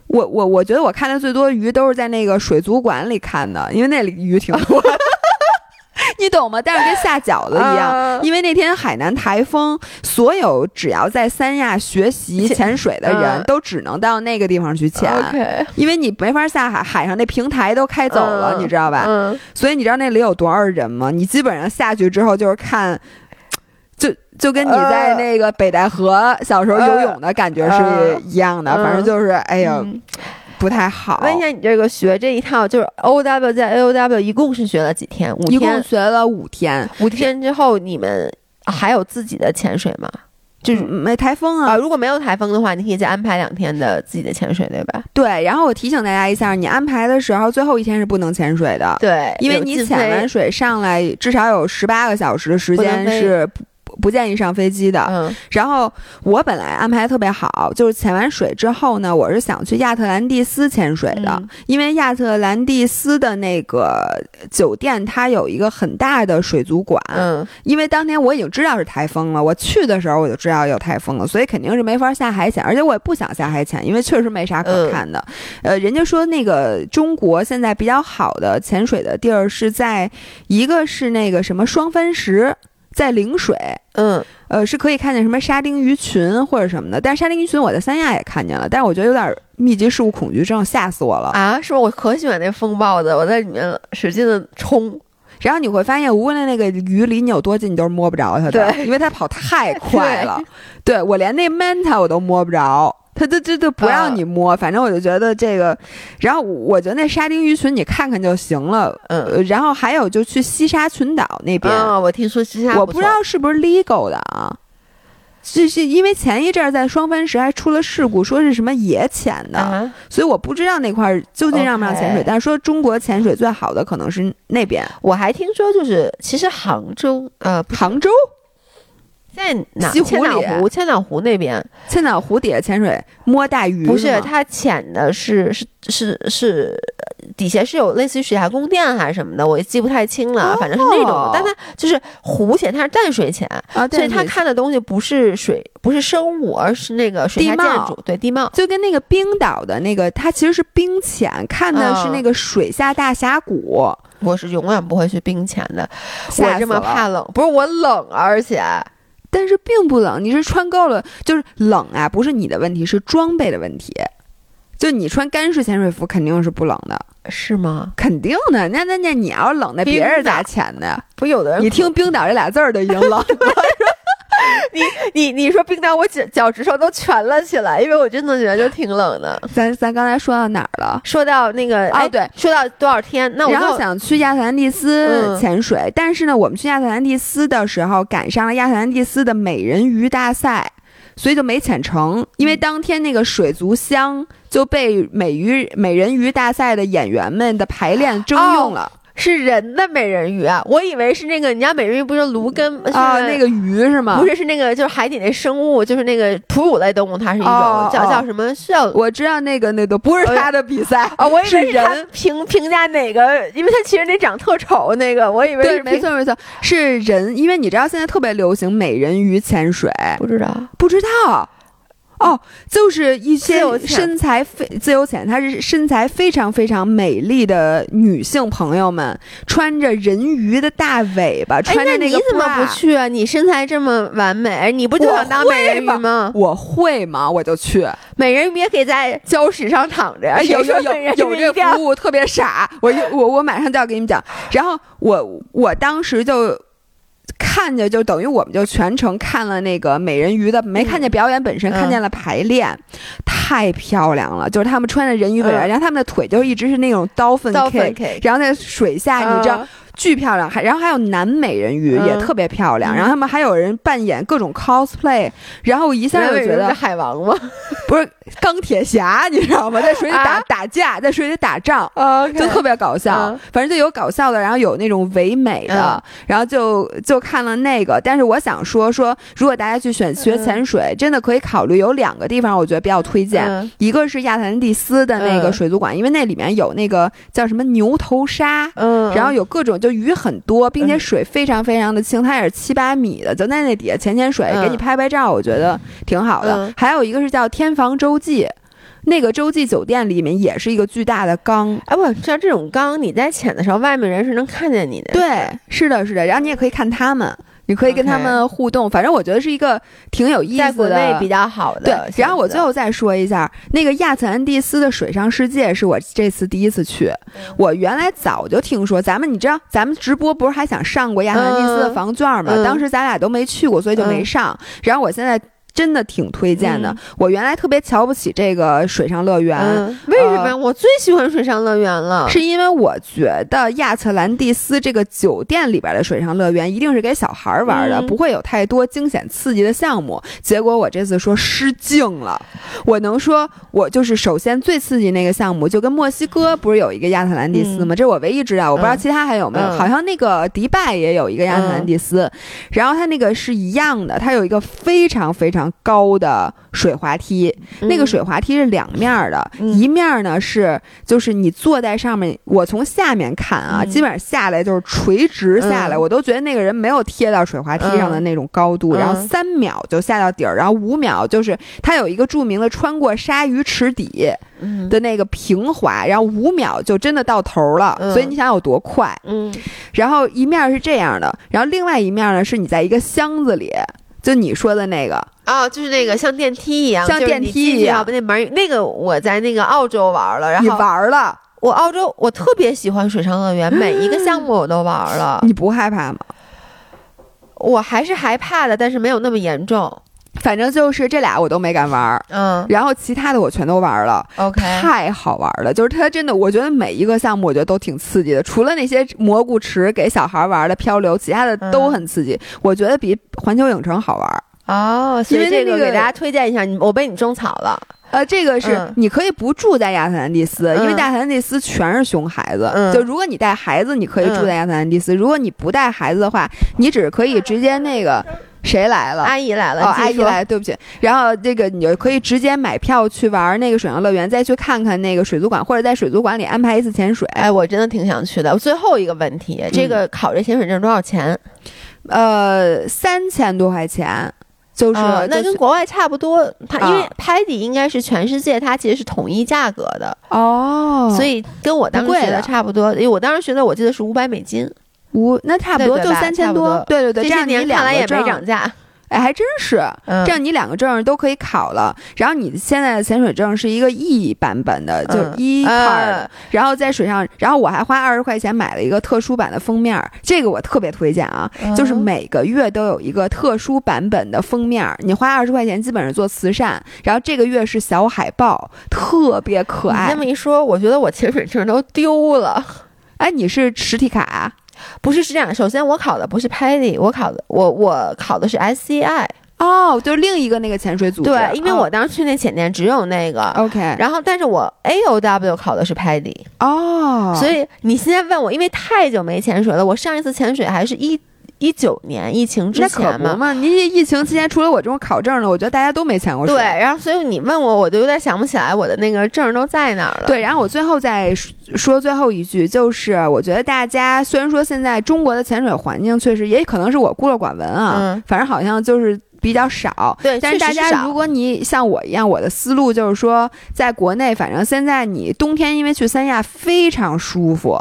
Speaker 2: 我我我觉得我看的最多鱼都是在那个水族馆里看的，因为那里鱼挺多的。你懂吗？但是跟下饺子一样，
Speaker 1: 啊
Speaker 2: 因为那天海南台风，所有只要在三亚学习
Speaker 1: 潜
Speaker 2: 潜水的人
Speaker 1: 嗯
Speaker 2: 都只能到那个地方去潜。因为你没法下海，海上那平台都开走了，
Speaker 1: 嗯
Speaker 2: 你知道吧？
Speaker 1: 嗯，
Speaker 2: 所以你知道那里有多少人吗？你基本上下去之后就是看，就就跟你在那个北戴河小时候游泳的感觉是一样的，
Speaker 1: 嗯
Speaker 2: 反正就是哎呀、
Speaker 1: 嗯
Speaker 2: 不太好。
Speaker 1: 问一下你这个学这一套，就是 O W 在 A O W 一共是学了几天？五天
Speaker 2: 一共。学了五天，
Speaker 1: 五天之后，你们还有自己的潜水吗？就是
Speaker 2: 嗯没台风
Speaker 1: 啊，
Speaker 2: 啊。
Speaker 1: 如果没有台风的话，你可以再安排两天的自己的潜水，对吧？
Speaker 2: 对，然后我提醒大家一下，你安排的时候最后一天是不能潜水的，
Speaker 1: 对，
Speaker 2: 因为你潜完水上来至少有十八个小时的时间是不不建议上飞机的。
Speaker 1: 嗯
Speaker 2: 然后我本来安排特别好，就是潜完水之后呢，我是想去亚特兰蒂斯潜水的，
Speaker 1: 嗯
Speaker 2: 因为亚特兰蒂斯的那个酒店它有一个很大的水族馆。
Speaker 1: 嗯
Speaker 2: 因为当天我已经知道是台风了，我去的时候我就知道有台风了，所以肯定是没法下海潜，而且我也不想下海潜，因为确实没啥可看的。呃，人家说那个中国现在比较好的潜水的地儿是在一个是那个什么双帆石，在陵水。
Speaker 1: 嗯，
Speaker 2: 呃，是可以看见什么沙丁鱼群或者什么的，但是沙丁鱼群我在三亚也看见了，但是我觉得有点密集事物恐惧症，吓死我了。
Speaker 1: 啊，是吧？我可喜欢那风暴的，我在里面使劲的冲。
Speaker 2: 然后你会发现，无论那个鱼离你有多近，你都是摸不着它的，
Speaker 1: 对
Speaker 2: 因为它跑太快了。对我连那 manta 我都摸不着，它就就就不让你摸。反正我就觉得这个，然后我觉得那沙丁鱼群你看看就行了。
Speaker 1: 嗯
Speaker 2: 呃，然后还有就去西沙群岛那边，
Speaker 1: 啊，我听说西沙
Speaker 2: 我
Speaker 1: 不
Speaker 2: 不知道是不是 legal 的啊。是是因为前一阵儿在双帆石还出了事故，说是什么野潜的，
Speaker 1: 啊，
Speaker 2: 所以我不知道那块儿究竟让不让潜水。但是说中国潜水最好的可能是那边
Speaker 1: 我还听说就是其实杭州呃
Speaker 2: 杭州
Speaker 1: 在哪？
Speaker 2: 西湖
Speaker 1: 千岛
Speaker 2: 里
Speaker 1: 湖千岛湖那边。
Speaker 2: 千岛湖底下潜水摸大鱼
Speaker 1: 不是
Speaker 2: 吗？
Speaker 1: 它潜的是是是是底下是有类似于水下宫殿还是什么的，我也记不太清了，
Speaker 2: 哦。
Speaker 1: 反正是那种，但它就是湖潜，它是淡水潜，
Speaker 2: 啊，
Speaker 1: 所以它看的东西不是水不是生物，而是那个水下建筑，对地貌。
Speaker 2: 就跟那个冰岛的那个，它其实是冰潜，看的是
Speaker 1: 嗯。
Speaker 2: 那个水下大峡谷。
Speaker 1: 我是永远不会去冰潜的，我这么怕冷，不是我冷，而且
Speaker 2: 但是并不冷，你是穿够了，就是冷啊，不是你的问题，是装备的问题。就你穿干式潜水服肯定是不冷的，
Speaker 1: 是吗？
Speaker 2: 肯定的。那那那你要冷，那别人咋潜的？
Speaker 1: 不有的人
Speaker 2: 你听冰岛这俩字儿都已经冷了。
Speaker 1: 你你你说冰岛，我脚脚趾头都蜷了起来，因为我真的觉得就挺冷的。
Speaker 2: 咱咱刚才说到哪儿了？
Speaker 1: 说到那个，哎，
Speaker 2: 哦对，
Speaker 1: 说到多少天？那我就
Speaker 2: 然后想去亚特兰蒂斯
Speaker 1: 嗯
Speaker 2: 潜水，但是呢，我们去亚特兰蒂斯的时候赶上了亚特兰蒂斯的美人鱼大赛，所以就没潜成。因为当天那个水族箱就被美鱼美人鱼大赛的演员们的排练征用了
Speaker 1: 是人的美人鱼啊，我以为是那个，你家美人鱼不是芦根
Speaker 2: 啊、
Speaker 1: 是
Speaker 2: 那个鱼是吗？
Speaker 1: 不是是那个就是海底那生物，就是那个哺乳类动物，它是一种、叫叫什么？是叫
Speaker 2: 我知道那个那个不是他的比赛
Speaker 1: 啊、我以为
Speaker 2: 是
Speaker 1: 他
Speaker 2: 人。
Speaker 1: 评评价哪个，因为他其实那长特丑那个，我以为
Speaker 2: 对，
Speaker 1: 是，
Speaker 2: 没错没错，是人，因为你知道现在特别流行美人鱼潜水，
Speaker 1: 不知道
Speaker 2: 不知道。哦，就是一些身材非自由潜，她是身材非常非常美丽的女性朋友们，穿着人鱼的大尾巴，
Speaker 1: 哎，
Speaker 2: 穿着个
Speaker 1: 那你怎么不？去啊？你身材这么完美，你不就想当美人鱼吗？
Speaker 2: 我会吗？我就去。
Speaker 1: 美人鱼也可以在礁石上躺着
Speaker 2: 有有有有这
Speaker 1: 鱼一定要
Speaker 2: 服务特别傻，我一我我马上就要给你们讲。然后我我当时就看见，就等于我们就全程看了那个美人鱼的，没看见表演本身，
Speaker 1: 嗯。
Speaker 2: 看见了排练，太漂亮了。就是他们穿着人鱼尾然后他们的腿就一直是那种刀锋
Speaker 1: 刀锋 K，K。
Speaker 2: 然后在水下，你知道。
Speaker 1: 啊
Speaker 2: 巨漂亮，还然后还有男美人鱼、
Speaker 1: 嗯。
Speaker 2: 也特别漂亮，
Speaker 1: 嗯。
Speaker 2: 然后他们还有人扮演各种 cosplay，然后我一下就觉得
Speaker 1: 海王吗？
Speaker 2: 不是钢铁侠，你知道吗？在水里打、
Speaker 1: 啊
Speaker 2: 打架，在水里打仗就特别搞笑。
Speaker 1: 嗯
Speaker 2: 反正就有搞笑的，然后有那种唯美的，然后就就看了那个。但是我想说说，如果大家去选学潜水，真的可以考虑有两个地方，我觉得比较推荐。
Speaker 1: 嗯
Speaker 2: 一个是亚特兰蒂斯的那个
Speaker 1: 嗯
Speaker 2: 水族馆，因为那里面有那个叫什么牛头鲨。
Speaker 1: 嗯，
Speaker 2: 然后有各种就鱼很多，并且
Speaker 1: 嗯
Speaker 2: 水非常非常的清，它也是七八米的，就在那底下潜潜水，
Speaker 1: 嗯
Speaker 2: 给你拍拍照，我觉得挺好的。
Speaker 1: 嗯
Speaker 2: 还有一个是叫天房洲际，那个洲际酒店里面也是一个巨大的缸。
Speaker 1: 哎，我知道这种缸，你在潜的时候，外面人是能看见你的。
Speaker 2: 对，是的，是的。然后你也可以看他们。你可以跟他们互动，反正我觉得是一个挺有意思的，
Speaker 1: 在国内比较好的。
Speaker 2: 对，然后我最后再说一下，那个亚特兰蒂斯的水上世界是我这次第一次去。我原来早就听说，咱们你知道，咱们直播不是还想上过亚特兰蒂斯的房券吗？当时咱俩都没去过，所以就没上。然后我现在。真的挺推荐的。我原来特别瞧不起这个水上乐园，
Speaker 1: 为什么？我最喜欢水上乐园了，
Speaker 2: 是因为我觉得亚特兰蒂斯这个酒店里边的水上乐园一定是给小孩玩的，不会有太多惊险刺激的项目。结果我这次说失敬了。我能说，我就是首先最刺激那个项目，就跟墨西哥不是有一个亚特兰蒂斯吗？这是我唯一知道，我不知道其他还有没有。好像那个迪拜也有一个亚特兰蒂斯，然后它那个是一样的，它有一个非常非常。高的水滑梯，那个水滑梯是两面的，一面呢是就是你坐在上面，我从下面看啊，基本上下来就是垂直下来，我都觉得那个人没有贴到水滑梯上的那种高度，然后三秒就下到底儿，然后五秒就是它有一个著名的穿过鲨鱼池底的那个平滑，然后五秒就真的到头了，所以你想有多快？
Speaker 1: 嗯，
Speaker 2: 然后一面是这样的，然后另外一面呢是你在一个箱子里。就你说的那个
Speaker 1: 啊，就是那个像电梯一样，
Speaker 2: 像电梯一样，
Speaker 1: 那门那个我在那个澳洲玩了，然后
Speaker 2: 你玩了，
Speaker 1: 我澳洲我特别喜欢水上乐园，每一个项目我都玩了。
Speaker 2: 你不害怕吗？
Speaker 1: 我还是害怕的，但是没有那么严重。
Speaker 2: 反正就是这俩我都没敢玩，嗯，然后其他的我全都玩了
Speaker 1: ，OK，
Speaker 2: 太好玩了，就是它真的，我觉得每一个项目我觉得都挺刺激的，除了那些蘑菇池给小孩玩的漂流，其他的都很刺激，我觉得比环球影城好玩
Speaker 1: 哦。所以这个给大家推荐一下，我被你种草了。
Speaker 2: 呃，这个是你可以不住在亚特兰蒂斯，因为亚特兰蒂斯全是熊孩子，就如果你带孩子，你可以住在亚特兰蒂斯；如果你不带孩子的话，你只可以直接那个。谁来了？
Speaker 1: 阿姨来了。
Speaker 2: 哦，阿姨来，对不起。然后这个你就可以直接买票去玩那个水上乐园，再去看看那个水族馆，或者在水族馆里安排一次潜水。
Speaker 1: 哎，我真的挺想去的。最后一个问题，这个考这潜水证多少钱？
Speaker 2: 呃，三千多块钱，就是
Speaker 1: 那跟国外差不多。它因为拍底应该是全世界，它其实是统一价格的
Speaker 2: 哦，
Speaker 1: 所以跟我当时学的差不多。因为我当时学的，我记得是五百美金。
Speaker 2: 五那差不多就三千多，对对对，这些年看来也没
Speaker 1: 涨价，
Speaker 2: 哎，还真是，这样你两个证都可以考了。然后你现在的潜水证是一个 E 版本的，就一 part，然后在水上，然后我还花二十块钱买了一个特殊版的封面，这个我特别推荐啊，就是每个月都有一个特殊版本的封面，你花二十块钱基本上做慈善。然后这个月是小海豹，特别可爱。
Speaker 1: 你这么一说，我觉得我潜水证都丢了。
Speaker 2: 哎，你是实体卡？
Speaker 1: 不是是这样，首先我考的不是 PADI，我考的我我考的是 SCI
Speaker 2: 哦，就是另一个那个潜水组织。
Speaker 1: 对，因为我当时去那潜店只有那个。
Speaker 2: OK，
Speaker 1: 然后但是我 AOW 考的是 PADI
Speaker 2: 哦，
Speaker 1: 所以你现在问我，因为太久没潜水了，我上一次潜水还是一。一九年疫情之前
Speaker 2: 嘛，你疫情期间除了我这种考证的，我觉得大家都没潜过水。
Speaker 1: 对，然后所以你问我，我就有点想不起来我的那个证都在哪儿了。
Speaker 2: 对，然后我最后再说最后一句，就是我觉得大家虽然说现在中国的潜水环境确实也可能是我孤陋寡闻啊，反正好像就是。比较少，
Speaker 1: 对，
Speaker 2: 但是大家如果你像我一样，我的思路就是说，在国内，反正现在你冬天因为去三亚非常舒服，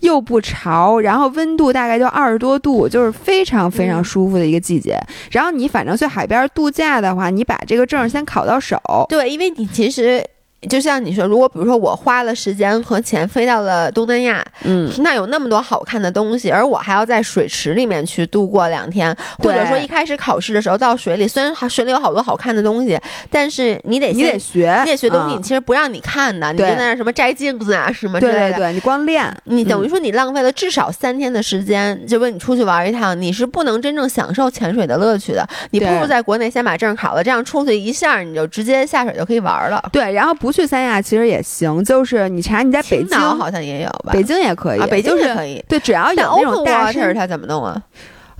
Speaker 2: 又不潮，然后温度大概就二十多度，就是非常非常舒服的一个季节。然后你反正去海边度假的话，你把这个证先考到手。
Speaker 1: 对，因为你其实。就像你说，如果比如说我花了时间和钱飞到了东南亚，嗯，那有那么多好看的东西，而我还要在水池里面去度过两天，或者说一开始考试的时候到水里，虽然水里有好多好看的东西，但是你得
Speaker 2: 你得学，
Speaker 1: 你得学东西，你其实不让你看的，你就在那什么摘镜子啊什么之类
Speaker 2: 的，对对，你光练，
Speaker 1: 你等于说你浪费了至少三天的时间，就问你出去玩一趟，你是不能真正享受潜水的乐趣的。你不如在国内先把证考了，这样出去一下你就直接下水就可以玩了。
Speaker 2: 对，然后不。去三亚其实也行，就是你查你在北京
Speaker 1: 好像也有吧，
Speaker 2: 北京也可以，
Speaker 1: 北京
Speaker 2: 是
Speaker 1: 可以。
Speaker 2: 对，只要有那种大事，
Speaker 1: 他怎么弄啊？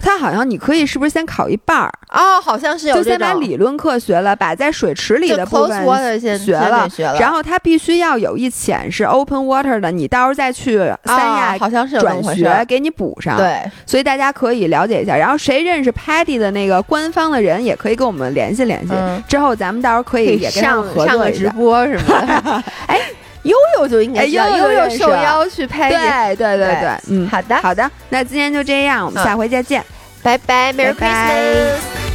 Speaker 2: 它好像你可以是不是先考一半儿，
Speaker 1: 哦，好像是有
Speaker 2: 就先把理论课学了，把在水池里的部分学了
Speaker 1: 得学了，
Speaker 2: 然后它必须要有一潜是 open water 的，你到时候再去三亚
Speaker 1: 啊好像是
Speaker 2: 转。学给你补上。，
Speaker 1: 对，
Speaker 2: 所以大家可以了解一下。然后谁认识 Patty 的那个官方的人，也可以跟我们联系联系。
Speaker 1: 嗯
Speaker 2: 之后咱们到时候可
Speaker 1: 可以
Speaker 2: 以也跟他
Speaker 1: 上
Speaker 2: 们合
Speaker 1: 上个直。播是吗。哎，悠悠就应该
Speaker 2: 哎
Speaker 1: 知道
Speaker 2: 悠悠
Speaker 1: 受邀去拍
Speaker 2: 对。对对
Speaker 1: 对
Speaker 2: 对，嗯，
Speaker 1: 好的，
Speaker 2: 好的，那今天就这样，我们
Speaker 1: 嗯
Speaker 2: 下回再见。
Speaker 1: 拜拜，Merry
Speaker 2: 拜拜
Speaker 1: Christmas。